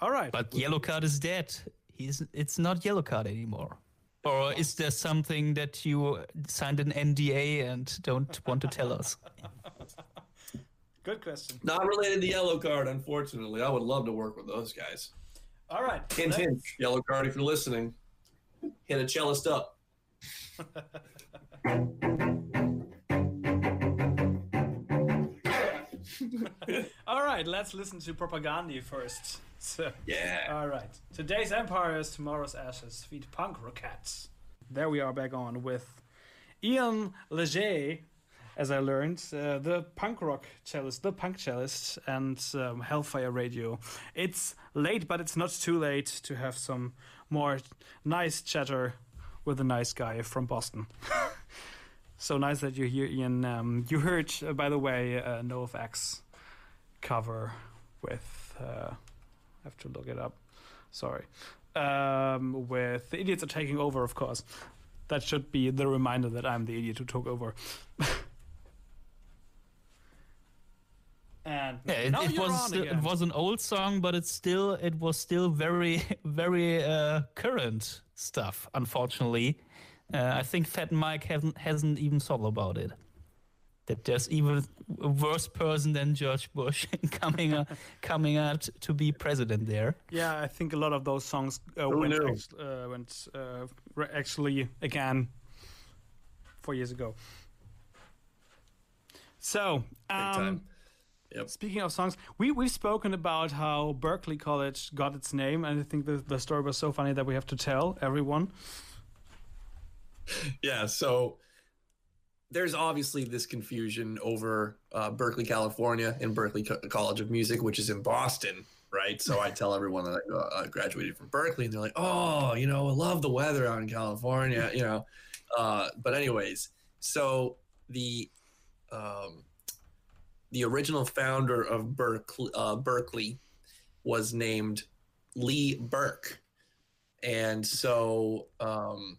All right. But Yellowcard is dead. He's. It's not Yellowcard anymore. Or is there something that you signed an NDA and don't want to tell us? Good question. Not related to Yellowcard, unfortunately. I would love to work with those guys. All right. Hint, let's- hint. Yellowcard, if you're listening, hit a cellist up. All right. Let's listen to Propagandhi first. So, Yeah. all right. Today's Empire is tomorrow's ashes. Feed punk rockets. There we are back on with Ian Legge, as I learned, uh, the punk rock cellist, the punk cellist, and um, Hellfire Radio. It's late, but it's not too late to have some more nice chatter with a nice guy from Boston. so nice that you're here, Ian. Um, you heard, uh, by the way, uh, NoFX cover with. Uh, I have to look it up. Sorry. Um, with the idiots are taking over, of course. That should be the reminder that I'm the idiot who took over. and Yeah, it, now it you're was on still, again. it was an old song, but it's still it was still very very uh, current stuff. Unfortunately, uh, I think Fat Mike hasn't hasn't even thought about it. That there's even a worse person than George Bush coming uh, coming out to be president there. Yeah, I think a lot of those songs uh, Who went, knew? act- uh, went uh, actually again four years ago. So, um, time. Yep. speaking of songs, we we've spoken about how Berklee College got its name, and I think the the story was so funny that we have to tell everyone. Yeah, so there's obviously this confusion over uh, Berkeley, California, and Berklee Co- College of Music, which is in Boston, right? So I tell everyone that I uh, graduated from Berklee, and they're like, "Oh, you know, I love the weather out in California," you know. Uh, but anyways, So the um, the original founder of Berklee, uh, Berklee was named Lee Burke, and so um,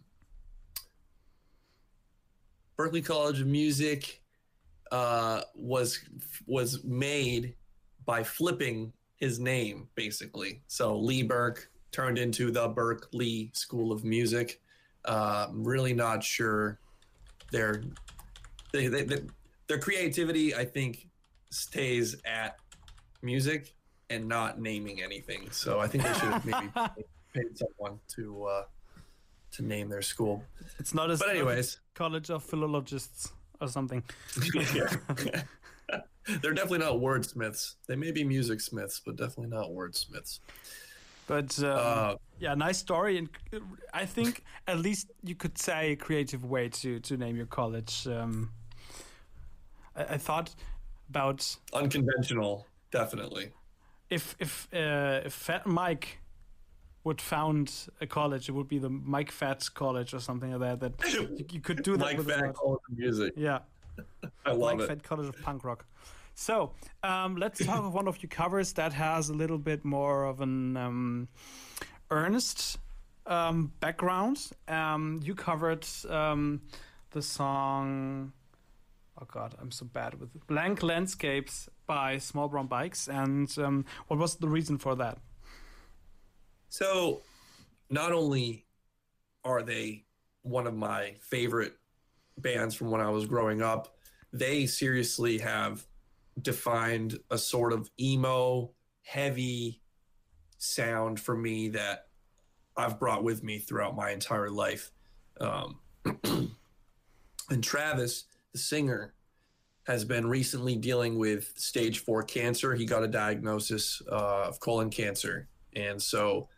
Berklee College of Music uh, was was made by flipping his name, basically. So Lee Burke turned into the Berklee School of Music. Uh, really not sure their they, they, they, their creativity. I think stays at music and not naming anything. So I think they should have maybe paid someone to uh, to name their school. It's not as But anyways, College of Philologists or something. yeah. they're definitely not wordsmiths. They may be music smiths, but definitely not wordsmiths. But um, Uh, yeah, nice story, and I think at least you could say a creative way to to name your college. Um, I, I thought about unconventional, definitely. if if uh, if Fat Mike would found a college, it would be the Mike Fats College or something like that. That you, you could do that Mike with Fat. College of Music. Yeah, I love Mike it. Fat College of Punk Rock. So um, let's talk of one of your covers that has a little bit more of an um, earnest um, background. Um, you covered um, the song. Oh God, I'm so bad with Blank Landscapes by Small Brown Bikes. And um, what was the reason for that? So, not only are they one of my favorite bands from when I was growing up, they seriously have defined a sort of emo, heavy sound for me that I've brought with me throughout my entire life. Um, and Travis, the singer, has been recently dealing with stage four cancer. He got a diagnosis uh, of colon cancer. And so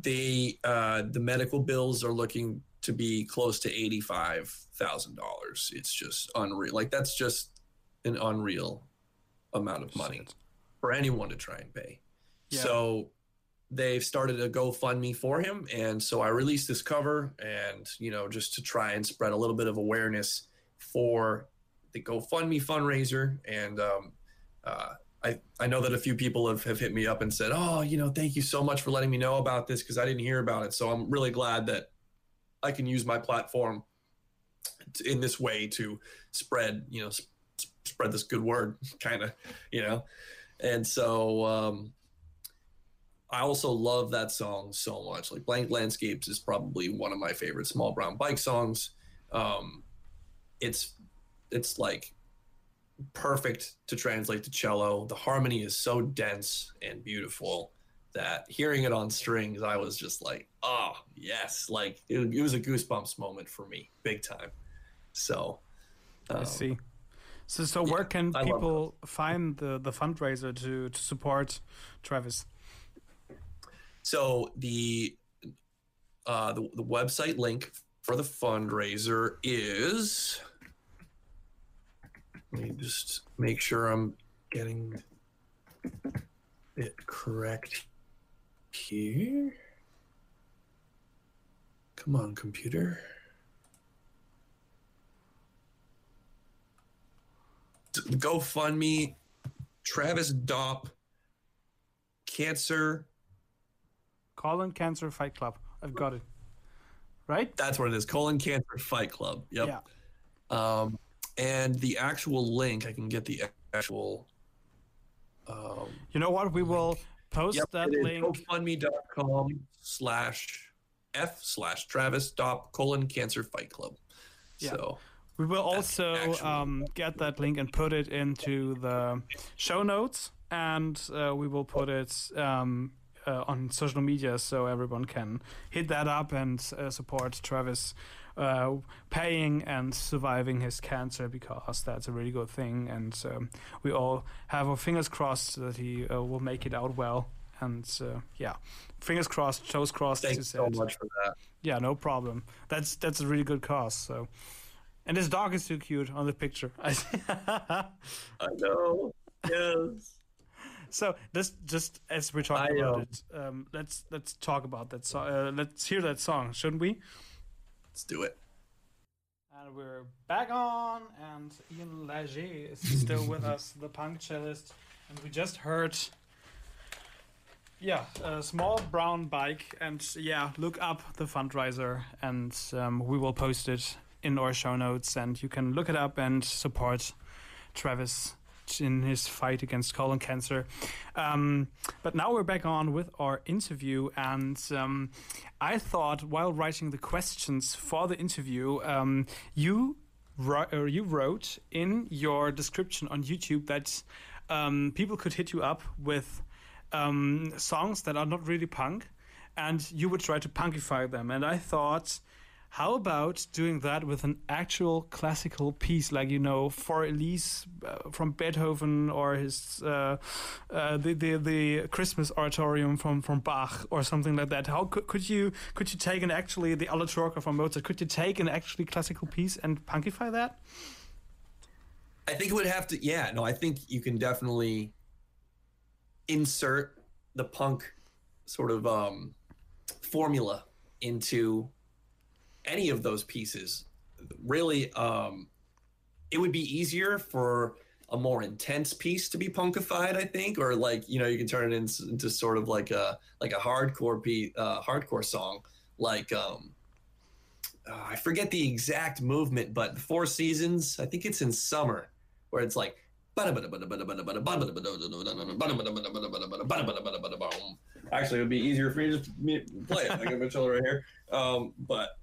they uh, the medical bills are looking to be close to eighty five thousand dollars. It's just unreal. Like that's just an unreal amount of money Shit. for anyone to try and pay. Yeah. So they've started a GoFundMe for him, and so I released this cover, and you know, just to try and spread a little bit of awareness for the GoFundMe fundraiser, and um, uh, I, I know that a few people have, have hit me up and said, oh, you know, thank you so much for letting me know about this because I didn't hear about it. So I'm really glad that I can use my platform in this way to spread, you know, s- spread this good word, kind of, you know. And so um, I also love that song so much. Like Blank Landscapes is probably one of my favorite Small Brown Bike songs. Um, it's it's like perfect to translate to cello. The harmony is so dense and beautiful that hearing it on strings, I was just like, oh yes, like it, it was a goosebumps moment for me, big time. So I um, see. So, so where can I people find the, the fundraiser to, to support Travis? So the uh, the, the website link for the fundraiser is. Let me just make sure I'm getting it correct here. Come on, computer. GoFundMe, Travis Dopp, Cancer Colon Cancer Fight Club. I've got it. Right? That's what it is. Colon Cancer Fight Club. Yep. Yeah. Um, and the actual link, I can get the actual. Um, You know what? We will post yep, that link. GoFundMe.com slash F slash Travis dot colon Cancer Fight Club. Yeah. So We will also um, get that link and put it into the show notes, and uh, we will put it um, uh, on social media so everyone can hit that up and uh, support Travis uh, paying and surviving his cancer because that's a really good thing. And um, we all have our fingers crossed that he uh, will make it out well. And uh, yeah, fingers crossed, toes crossed. as you thanks so much for that. Yeah, no problem. That's that's a really good cause. So, and this dog is too cute on the picture. I know. Yes. So this just as we're talking I, about um, it, um, let's let's talk about that song. Uh, let's hear that song, shouldn't we? Let's do it. And we're back on, and Ian Legge is still with us, the punk cellist. And we just heard, yeah, a small brown bike. And yeah, look up the fundraiser, and um, we will post it in our show notes. And you can look it up and support Travis in his fight against colon cancer. Um, but now we're back on with our interview, and um, I thought while writing the questions for the interview, um, you or you wrote in your description on YouTube that um, people could hit you up with um, songs that are not really punk, and you would try to punkify them. And I thought how about doing that with an actual classical piece, like you know, for Elise uh, from Beethoven, or his uh, uh, the, the the Christmas Oratorium from from Bach, or something like that? How could, could you could you take an actually the Alla Turca from Mozart? Could you take an actually classical piece and punkify that? I think it would have to. Yeah, no, I think you can definitely insert the punk sort of um, formula into any of those pieces. Really, um, it would be easier for a more intense piece to be punkified, I think, or like you know you can turn it into, into sort of like a like a hardcore beat, uh, hardcore song, like um, uh, I forget the exact movement, but the Four Seasons, I think it's in summer, where it's like. Actually, it would be easier for me to play it. I got my cello right here. Um, but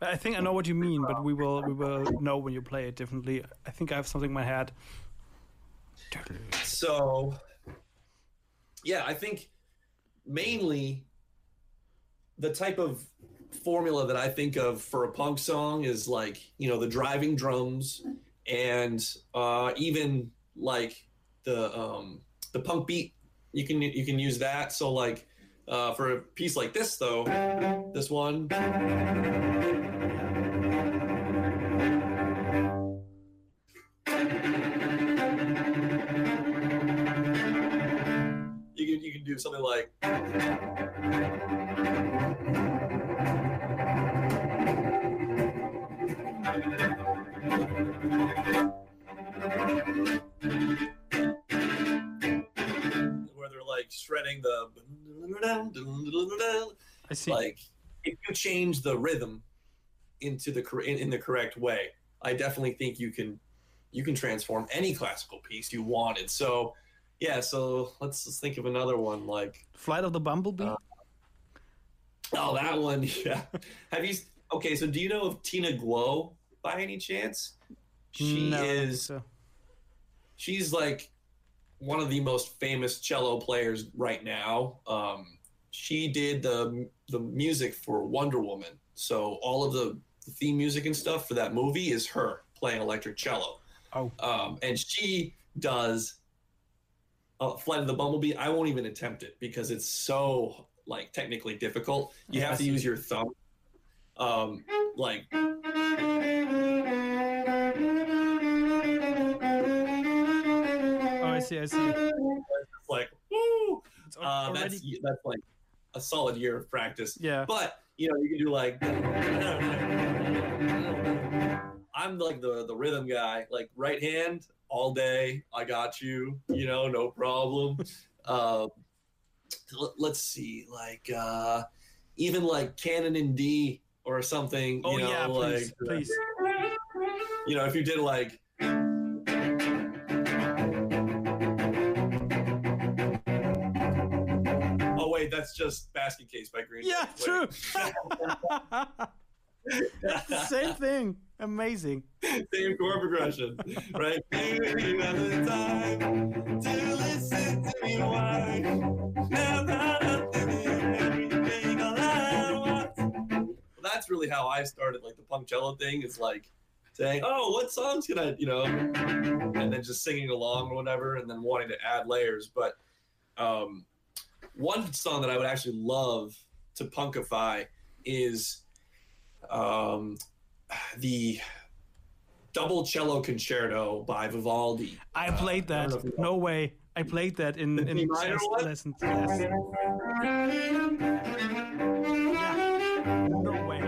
I think I know what you mean, but we will we will know when you play it differently. I think I have something in my head. So, yeah, I think mainly the type of formula that I think of for a punk song is like you know the driving drums and uh, even like the um, the punk beat. You can you can use that. So like uh, for a piece like this, though, this one. You can, you can do something like. Where they're like shredding the. I see. Like if you change the rhythm into the in, in the correct way, I definitely think you can you can transform any classical piece you wanted. So yeah, so let's, let's think of another one like Flight of the Bumblebee. Uh, oh, that one. Yeah. Have you? Okay, so do you know of Tina Guo by any chance? She no, is. So. She's like one of the most famous cello players right now. Um, she did the the music for Wonder Woman, so all of the, the theme music and stuff for that movie is her playing electric cello. Oh, um, and she does uh, Flight of the Bumblebee. I won't even attempt it because it's so like technically difficult. You have to use your thumb, um, like. See, I see. It's like, woo! Uh, that's that's like a solid year of practice. Yeah. But you know, you can do like. I'm like the the rhythm guy, like right hand all day. I got you. You know, no problem. uh, let's see, like uh, even like Canon in D or something. Oh you know, yeah, please, like, please. You know, if you did like that's just Basket Case by Green. Yeah, Day. true. Same thing. Amazing. Same chord progression, right? that's really how I started. Like the punk cello thing is like saying, "Oh, what songs can I," you know, and then just singing along or whatever, and then wanting to add layers. But um, one song that I would actually love to punkify is um, the double cello concerto by Vivaldi. I played uh, that. I no way. I played that in the in chess lessons. Yes. Yeah. No way.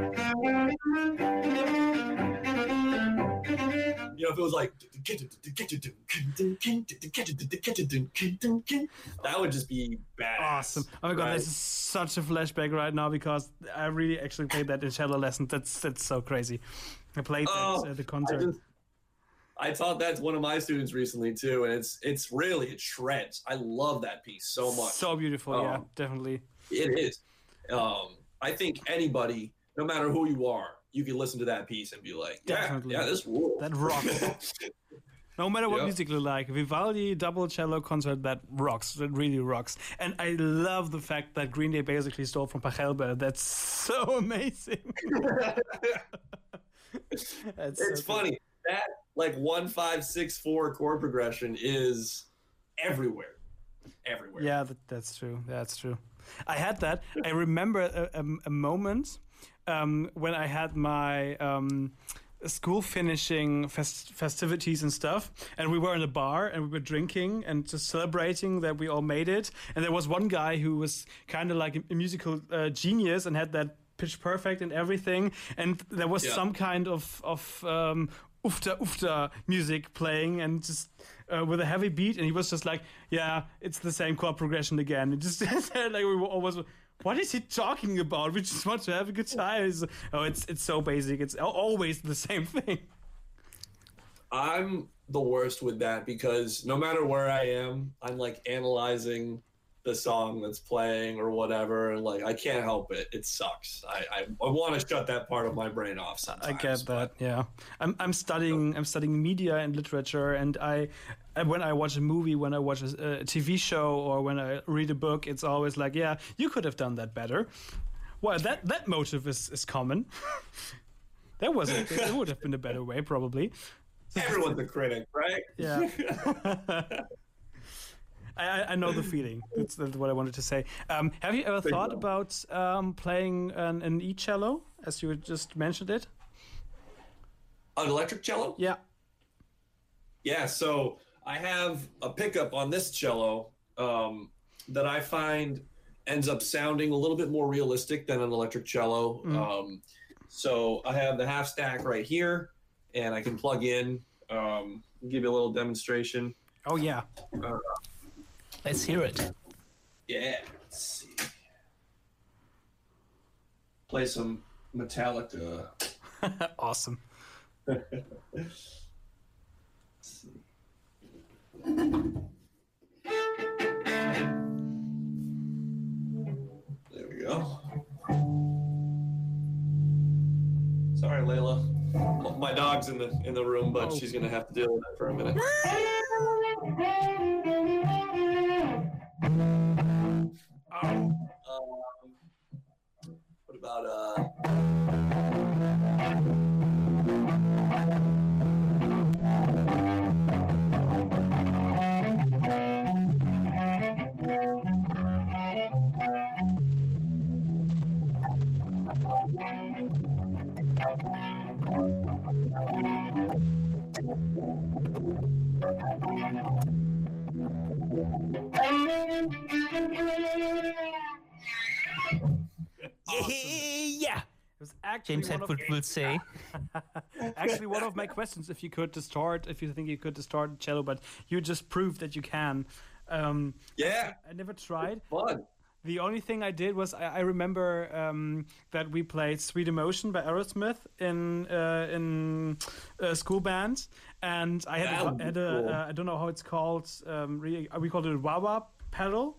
Know, if it was like that would just be bad. Awesome. Oh my god, right? this is such a flashback right now because I really actually played that in cello lesson. That's that's so crazy. I played Oh, that at the I, concert. just, I taught that to one of my students recently too, and it's it's really it shreds. I love that piece so much. So beautiful, yeah, Um, definitely. It is. Um, I think anybody, no matter who you are, you can listen to that piece and be like, yeah, Definitely. yeah, this rules. That rocks. No matter what Yeah. music you like, Vivaldi double cello concert that rocks. That really rocks. And I love the fact that Green Day basically stole from Pachelbel. That's so amazing. That's it's so cool. funny that like one five six four chord progression is everywhere, everywhere. Yeah, that, that's true. That's true. I had that. I remember a, a, a moment um, when I had my um, school finishing fest- festivities and stuff, and we were in a bar and we were drinking and just celebrating that we all made it. And there was one guy who was kind of like a, musical uh, genius and had that pitch perfect and everything. And there was Yeah. some kind of of um, ufta ufta music playing and just uh, with a heavy beat and he was just like yeah it's the same chord progression again it just like we were always what is he talking about we just want to have a good time It's- oh it's it's so basic it's always the same thing I'm the worst with that because no matter where I am, I'm like analyzing the song that's playing or whatever, and like I can't help it. It sucks. I I, I want to shut that part of my brain off. Sometimes, I get that. Yeah, I'm I'm studying I'm studying media and literature, and I when I watch a movie, when I watch a, a TV show, or when I read a book, it's always like, yeah, you could have done that better. Well, that that motive is is common. that wasn't. It would have been a better way, probably. Everyone's a critic, right? Yeah. I, I- know the feeling. That's, that's what I wanted to say. Um, have you ever Big thought one. about um, playing an, an e cello, as you just mentioned it? An electric cello? Yeah. Yeah, so I have a pickup on this cello um, that I find ends up sounding a little bit more realistic than an electric cello. Um, so I have the half stack right here, and I can plug in, um, give you a little demonstration. Oh yeah. Let's hear it. Yeah, let's see. Play some Metallica. awesome. There we go. Sorry, Layla. My dog's in the in the room, but she's gonna have to deal with it for a minute. Um, what about uh? Yeah. It was actually James one of, Hetfield will say. actually one of my questions. If you could distort, if you think you could distort cello, but you just proved that you can. Um, Yeah, I never tried. fun. The only thing I did was I, I remember um, that we played "Sweet Emotion" by Aerosmith in uh, in uh, school band, and I had, That a, had a cool. uh, I don't know how it's called. Um, re- we called it a wah wah pedal.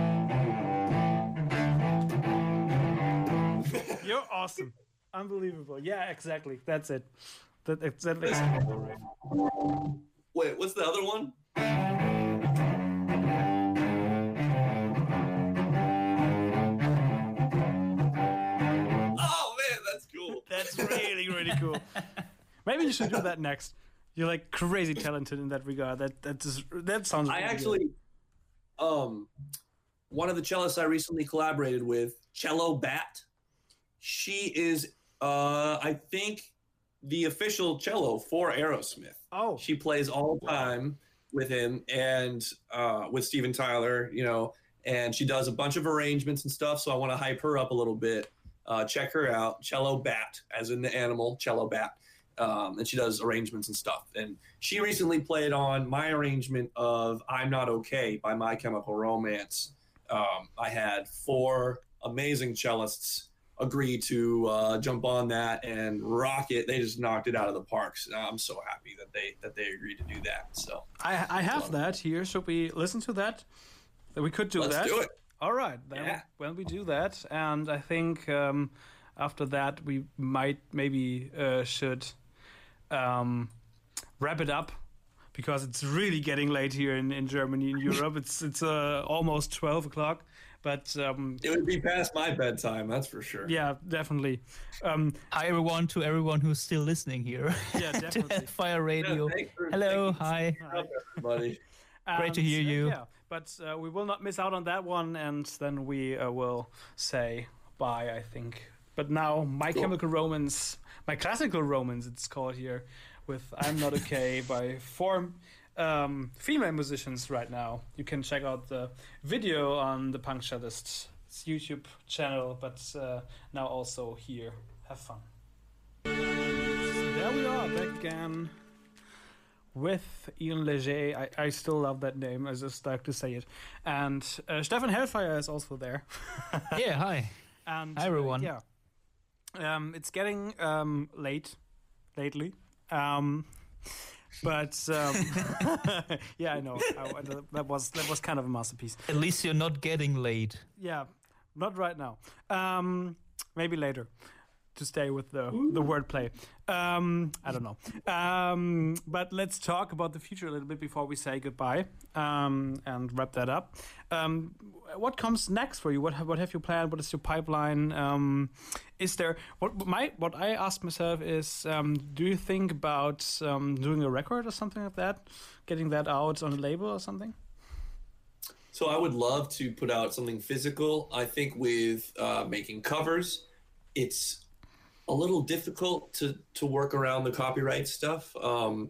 awesome. Unbelievable. Yeah, exactly. That's it. That exactly. Wait, what's the other one? Oh man, that's cool. That's really, really cool. Maybe you should do that next. You're like crazy talented in that regard. That that just that sounds. I really good. actually, um, one of the cellists I recently collaborated with, Cello Bat. She is, uh, I think, the official cello for Aerosmith. Oh, She plays all the time with him and uh, with Steven Tyler, you know, and she does a bunch of arrangements and stuff. So I want to hype her up a little bit. Uh, check her out, Cello Bat, as in the animal, Cello Bat. Um, and she does arrangements and stuff. And she recently played on my arrangement of I'm Not Okay by My Chemical Romance. Um, I had four amazing cellists agree to uh, jump on that and rock it. They just knocked it out of the parks. I'm so happy that they that they agreed to do that. So I I have that here. Should we listen to that? We could do let's that. do it. All right, then Yeah. when we do that, and I think um, after that we might maybe uh, should um, wrap it up because it's really getting late here in, in Germany in Europe. it's it's uh, almost twelve o'clock, but um, It would be past my bedtime, that's for sure. yeah, definitely. Um, Hi everyone to everyone who's still listening here. Yeah, definitely. Fire Radio. thanks for- Hello, thank hi. Up, everybody. Great to And, hear uh, you. Yeah, but uh, we will not miss out on that one, and then we uh, will say bye. I think. But now, My Cool. Chemical Romance, my classical romance, it's called here, with "I'm Not Okay" by four um, female musicians right now. You can check out the video on the Punk Cellist YouTube channel, but uh, now also here. Have fun. There we are, back again with Ian Legge. I, I still love that name. I just like to say it. And uh, Stefan Hellfire is also there. Yeah, hi. And Hi, everyone. Uh, yeah, um, it's getting um, late lately. Um, but um, yeah, I know I, that was that was kind of a masterpiece. At least you're not getting late. Yeah, not right now. Um, maybe later. To stay with the the wordplay, um, I don't know. Um, but let's talk about the future a little bit before we say goodbye um, and wrap that up. Um, what comes next for you? What have, what have you planned? What is your pipeline? Um, is there what my what I asked myself is, um, do you think about um, doing a record or something like that, getting that out on a label or something? So I would love to put out something physical. I think with uh, making covers, it's a little difficult to to work around the copyright stuff. Um,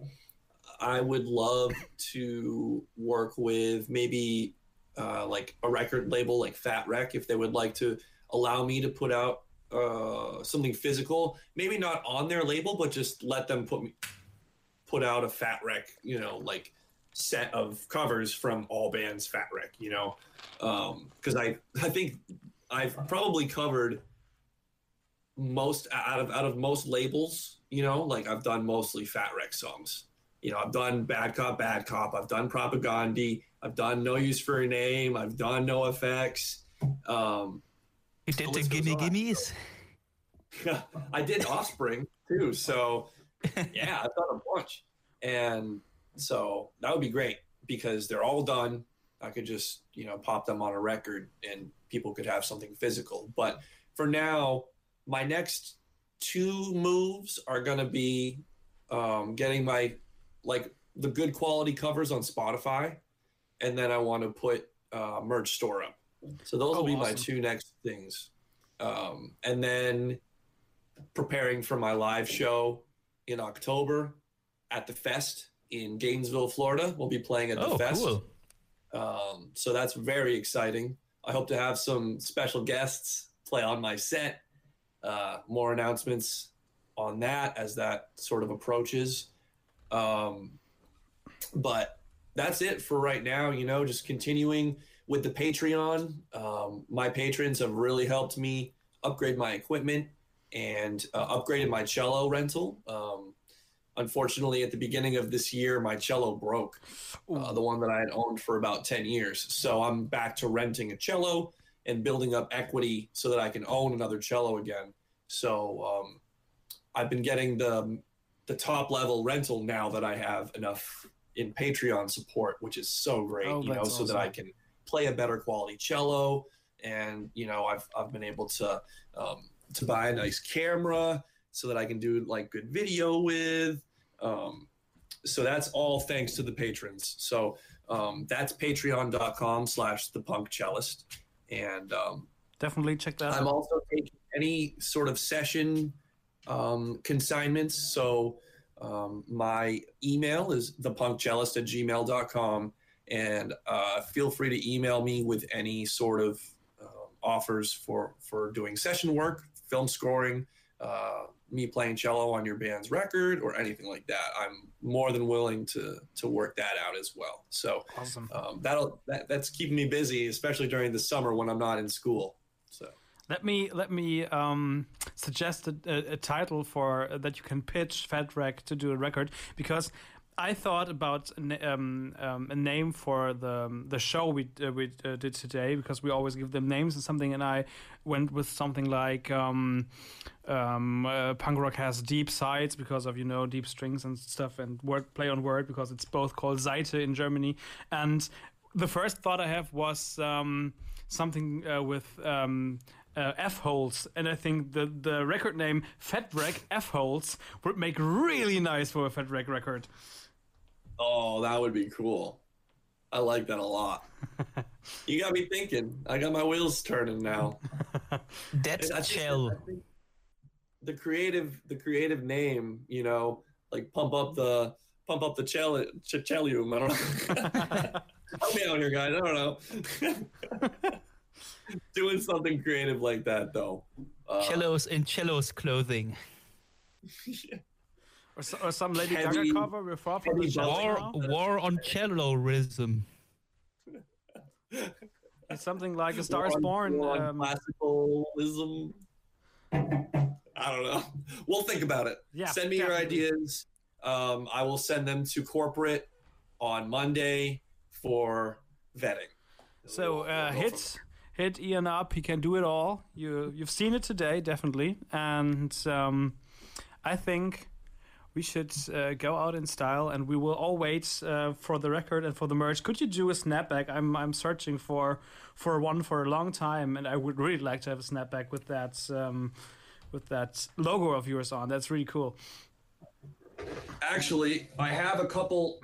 I would love to work with maybe uh, like a record label like Fat Wreck if they would like to allow me to put out uh, something physical. Maybe not on their label, but just let them put me put out a Fat Wreck, you know, like set of covers from all bands Fat Wreck, you know, because I I think I've probably covered most out of out of most labels, you know, like I've done mostly Fat Wreck songs. You know, I've done Bad Cop, Bad Cop. I've done Propagandhi. I've done No Use for a Name. I've done NOFX. Um, You did the gimme on. gimmies. I did Offspring too. So yeah, I've done a bunch, and so that would be great because they're all done. I could just you know pop them on a record, and people could have something physical. But for now, my next two moves are going to be um, getting my like the good quality covers on Spotify, and then I want to put uh, merch store up. So those Oh, will be my two next things, um, and then preparing for my live show in October at the Fest in Gainesville, Florida. We'll be playing at the Oh, Fest. cool. Um, so that's very exciting. I hope to have some special guests play on my set. Uh, more announcements on that as that sort of approaches. Um, but that's it for right now. You know, just continuing with the Patreon. Um, my patrons have really helped me upgrade my equipment and uh, upgraded my cello rental. Um, unfortunately, at the beginning of this year, my cello broke uh, the one that I had owned for about 10 years. So I'm back to renting a cello and building up equity so that I can own another cello again. So um, I've been getting the the top level rental now that I have enough in Patreon support, which is so great, Oh, you know, that's so that I can play a better quality cello. And you know, I've I've been able to um, to buy a nice camera so that I can do like good video with. Um, so that's all thanks to the patrons. So um, that's patreon.com slash the punk cellist. And um, Definitely check that out. I'm out. also taking any sort of session um, consignments. So um, my email is thepunkcellist at gmail.com. And uh, feel free to email me with any sort of uh, offers for, for doing session work, film scoring, uh, me playing cello on your band's record, or anything like that. I'm more than willing to, to work that out as well. So Awesome. um, that'll that, that's keeping me busy, especially during the summer when I'm not in school. So Let me let me um, suggest a, a, a title for that you can pitch Fat Wreck to do a record because I thought about a, um, um, a name for the the show we uh, we uh, did today because we always give them names and something and I went with something like um, um, uh, punk rock has deep sides because of you know deep strings and stuff and word play on word because it's both called Seite in Germany and the first thought I have was um, something uh, with um, uh, F holes, and I think the the record name Fat F holes would make really nice for a Fat record. Oh, that would be cool. I like that a lot. you got me thinking. I got my wheels turning now. That's I think- chill. I The creative, the creative name, you know, like pump up the pump up the cell cellium. I don't know. Help me out here, guys. I don't know. Doing something creative like that, though. Uh, Cellos in cellos clothing. Or, so, or some Lady Heavy- Gaga cover with Far from the heavy Shelter War, now? war on cellorism. It's something like A Star is on- Born. on Um, classicalism. I don't know. We'll think about it. Yeah, send me your definitely. ideas. Um, I will send them to corporate on Monday for vetting. so We'll- uh, we'll go hit hit Ian up. He can do it all. You you've seen it today, definitely, and um, I think. We should uh, go out in style, and we will all wait uh, for the record and for the merch. Could you do a snapback? I'm I'm searching for for one for a long time, and I would really like to have a snapback with that um, with that logo of yours on. That's really cool. Actually, I have a couple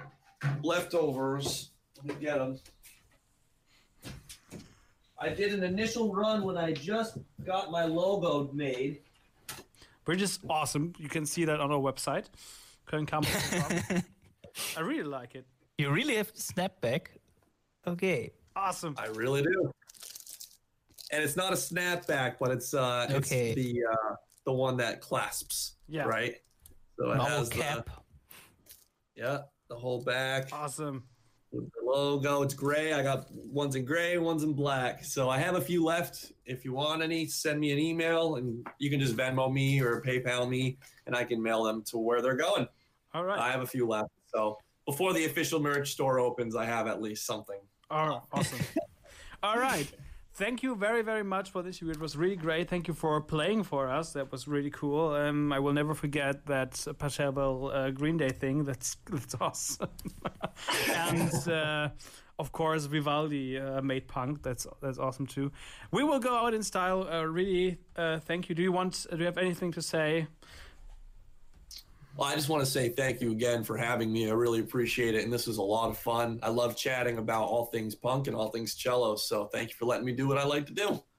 leftovers. Let me get them. I did an initial run when I just got my logo made. Bridge is awesome. You can see that on our website, kölncampus.com. I really like it. You really have snapback? Okay. Awesome. I really do. And it's not a snapback, but it's uh, Okay. it's the uh, the one that clasps. Yeah. Right. So it Normal has the, yeah the whole back. Awesome. with the logo. It's gray. I got ones in gray, ones in black. So I have a few left. If you want any, send me an email and you can just Venmo me or PayPal me and I can mail them to where they're going. All right. I have a few left. So before the official merch store opens, I have at least something. Oh, awesome. All right. Thank you very, very much for this. It was really great. Thank you for playing for us. That was really cool. Um, I will never forget that Pachelbel uh, Green Day thing. That's that's awesome. and uh, of course, Vivaldi uh, made punk. That's that's awesome too. We will go out in style. Uh, really, uh, thank you. Do you want? Do you have anything to say? Well, I just want to say thank you again for having me. I really appreciate it. And this was a lot of fun. I love chatting about all things punk and all things cello. So thank you for letting me do what I like to do.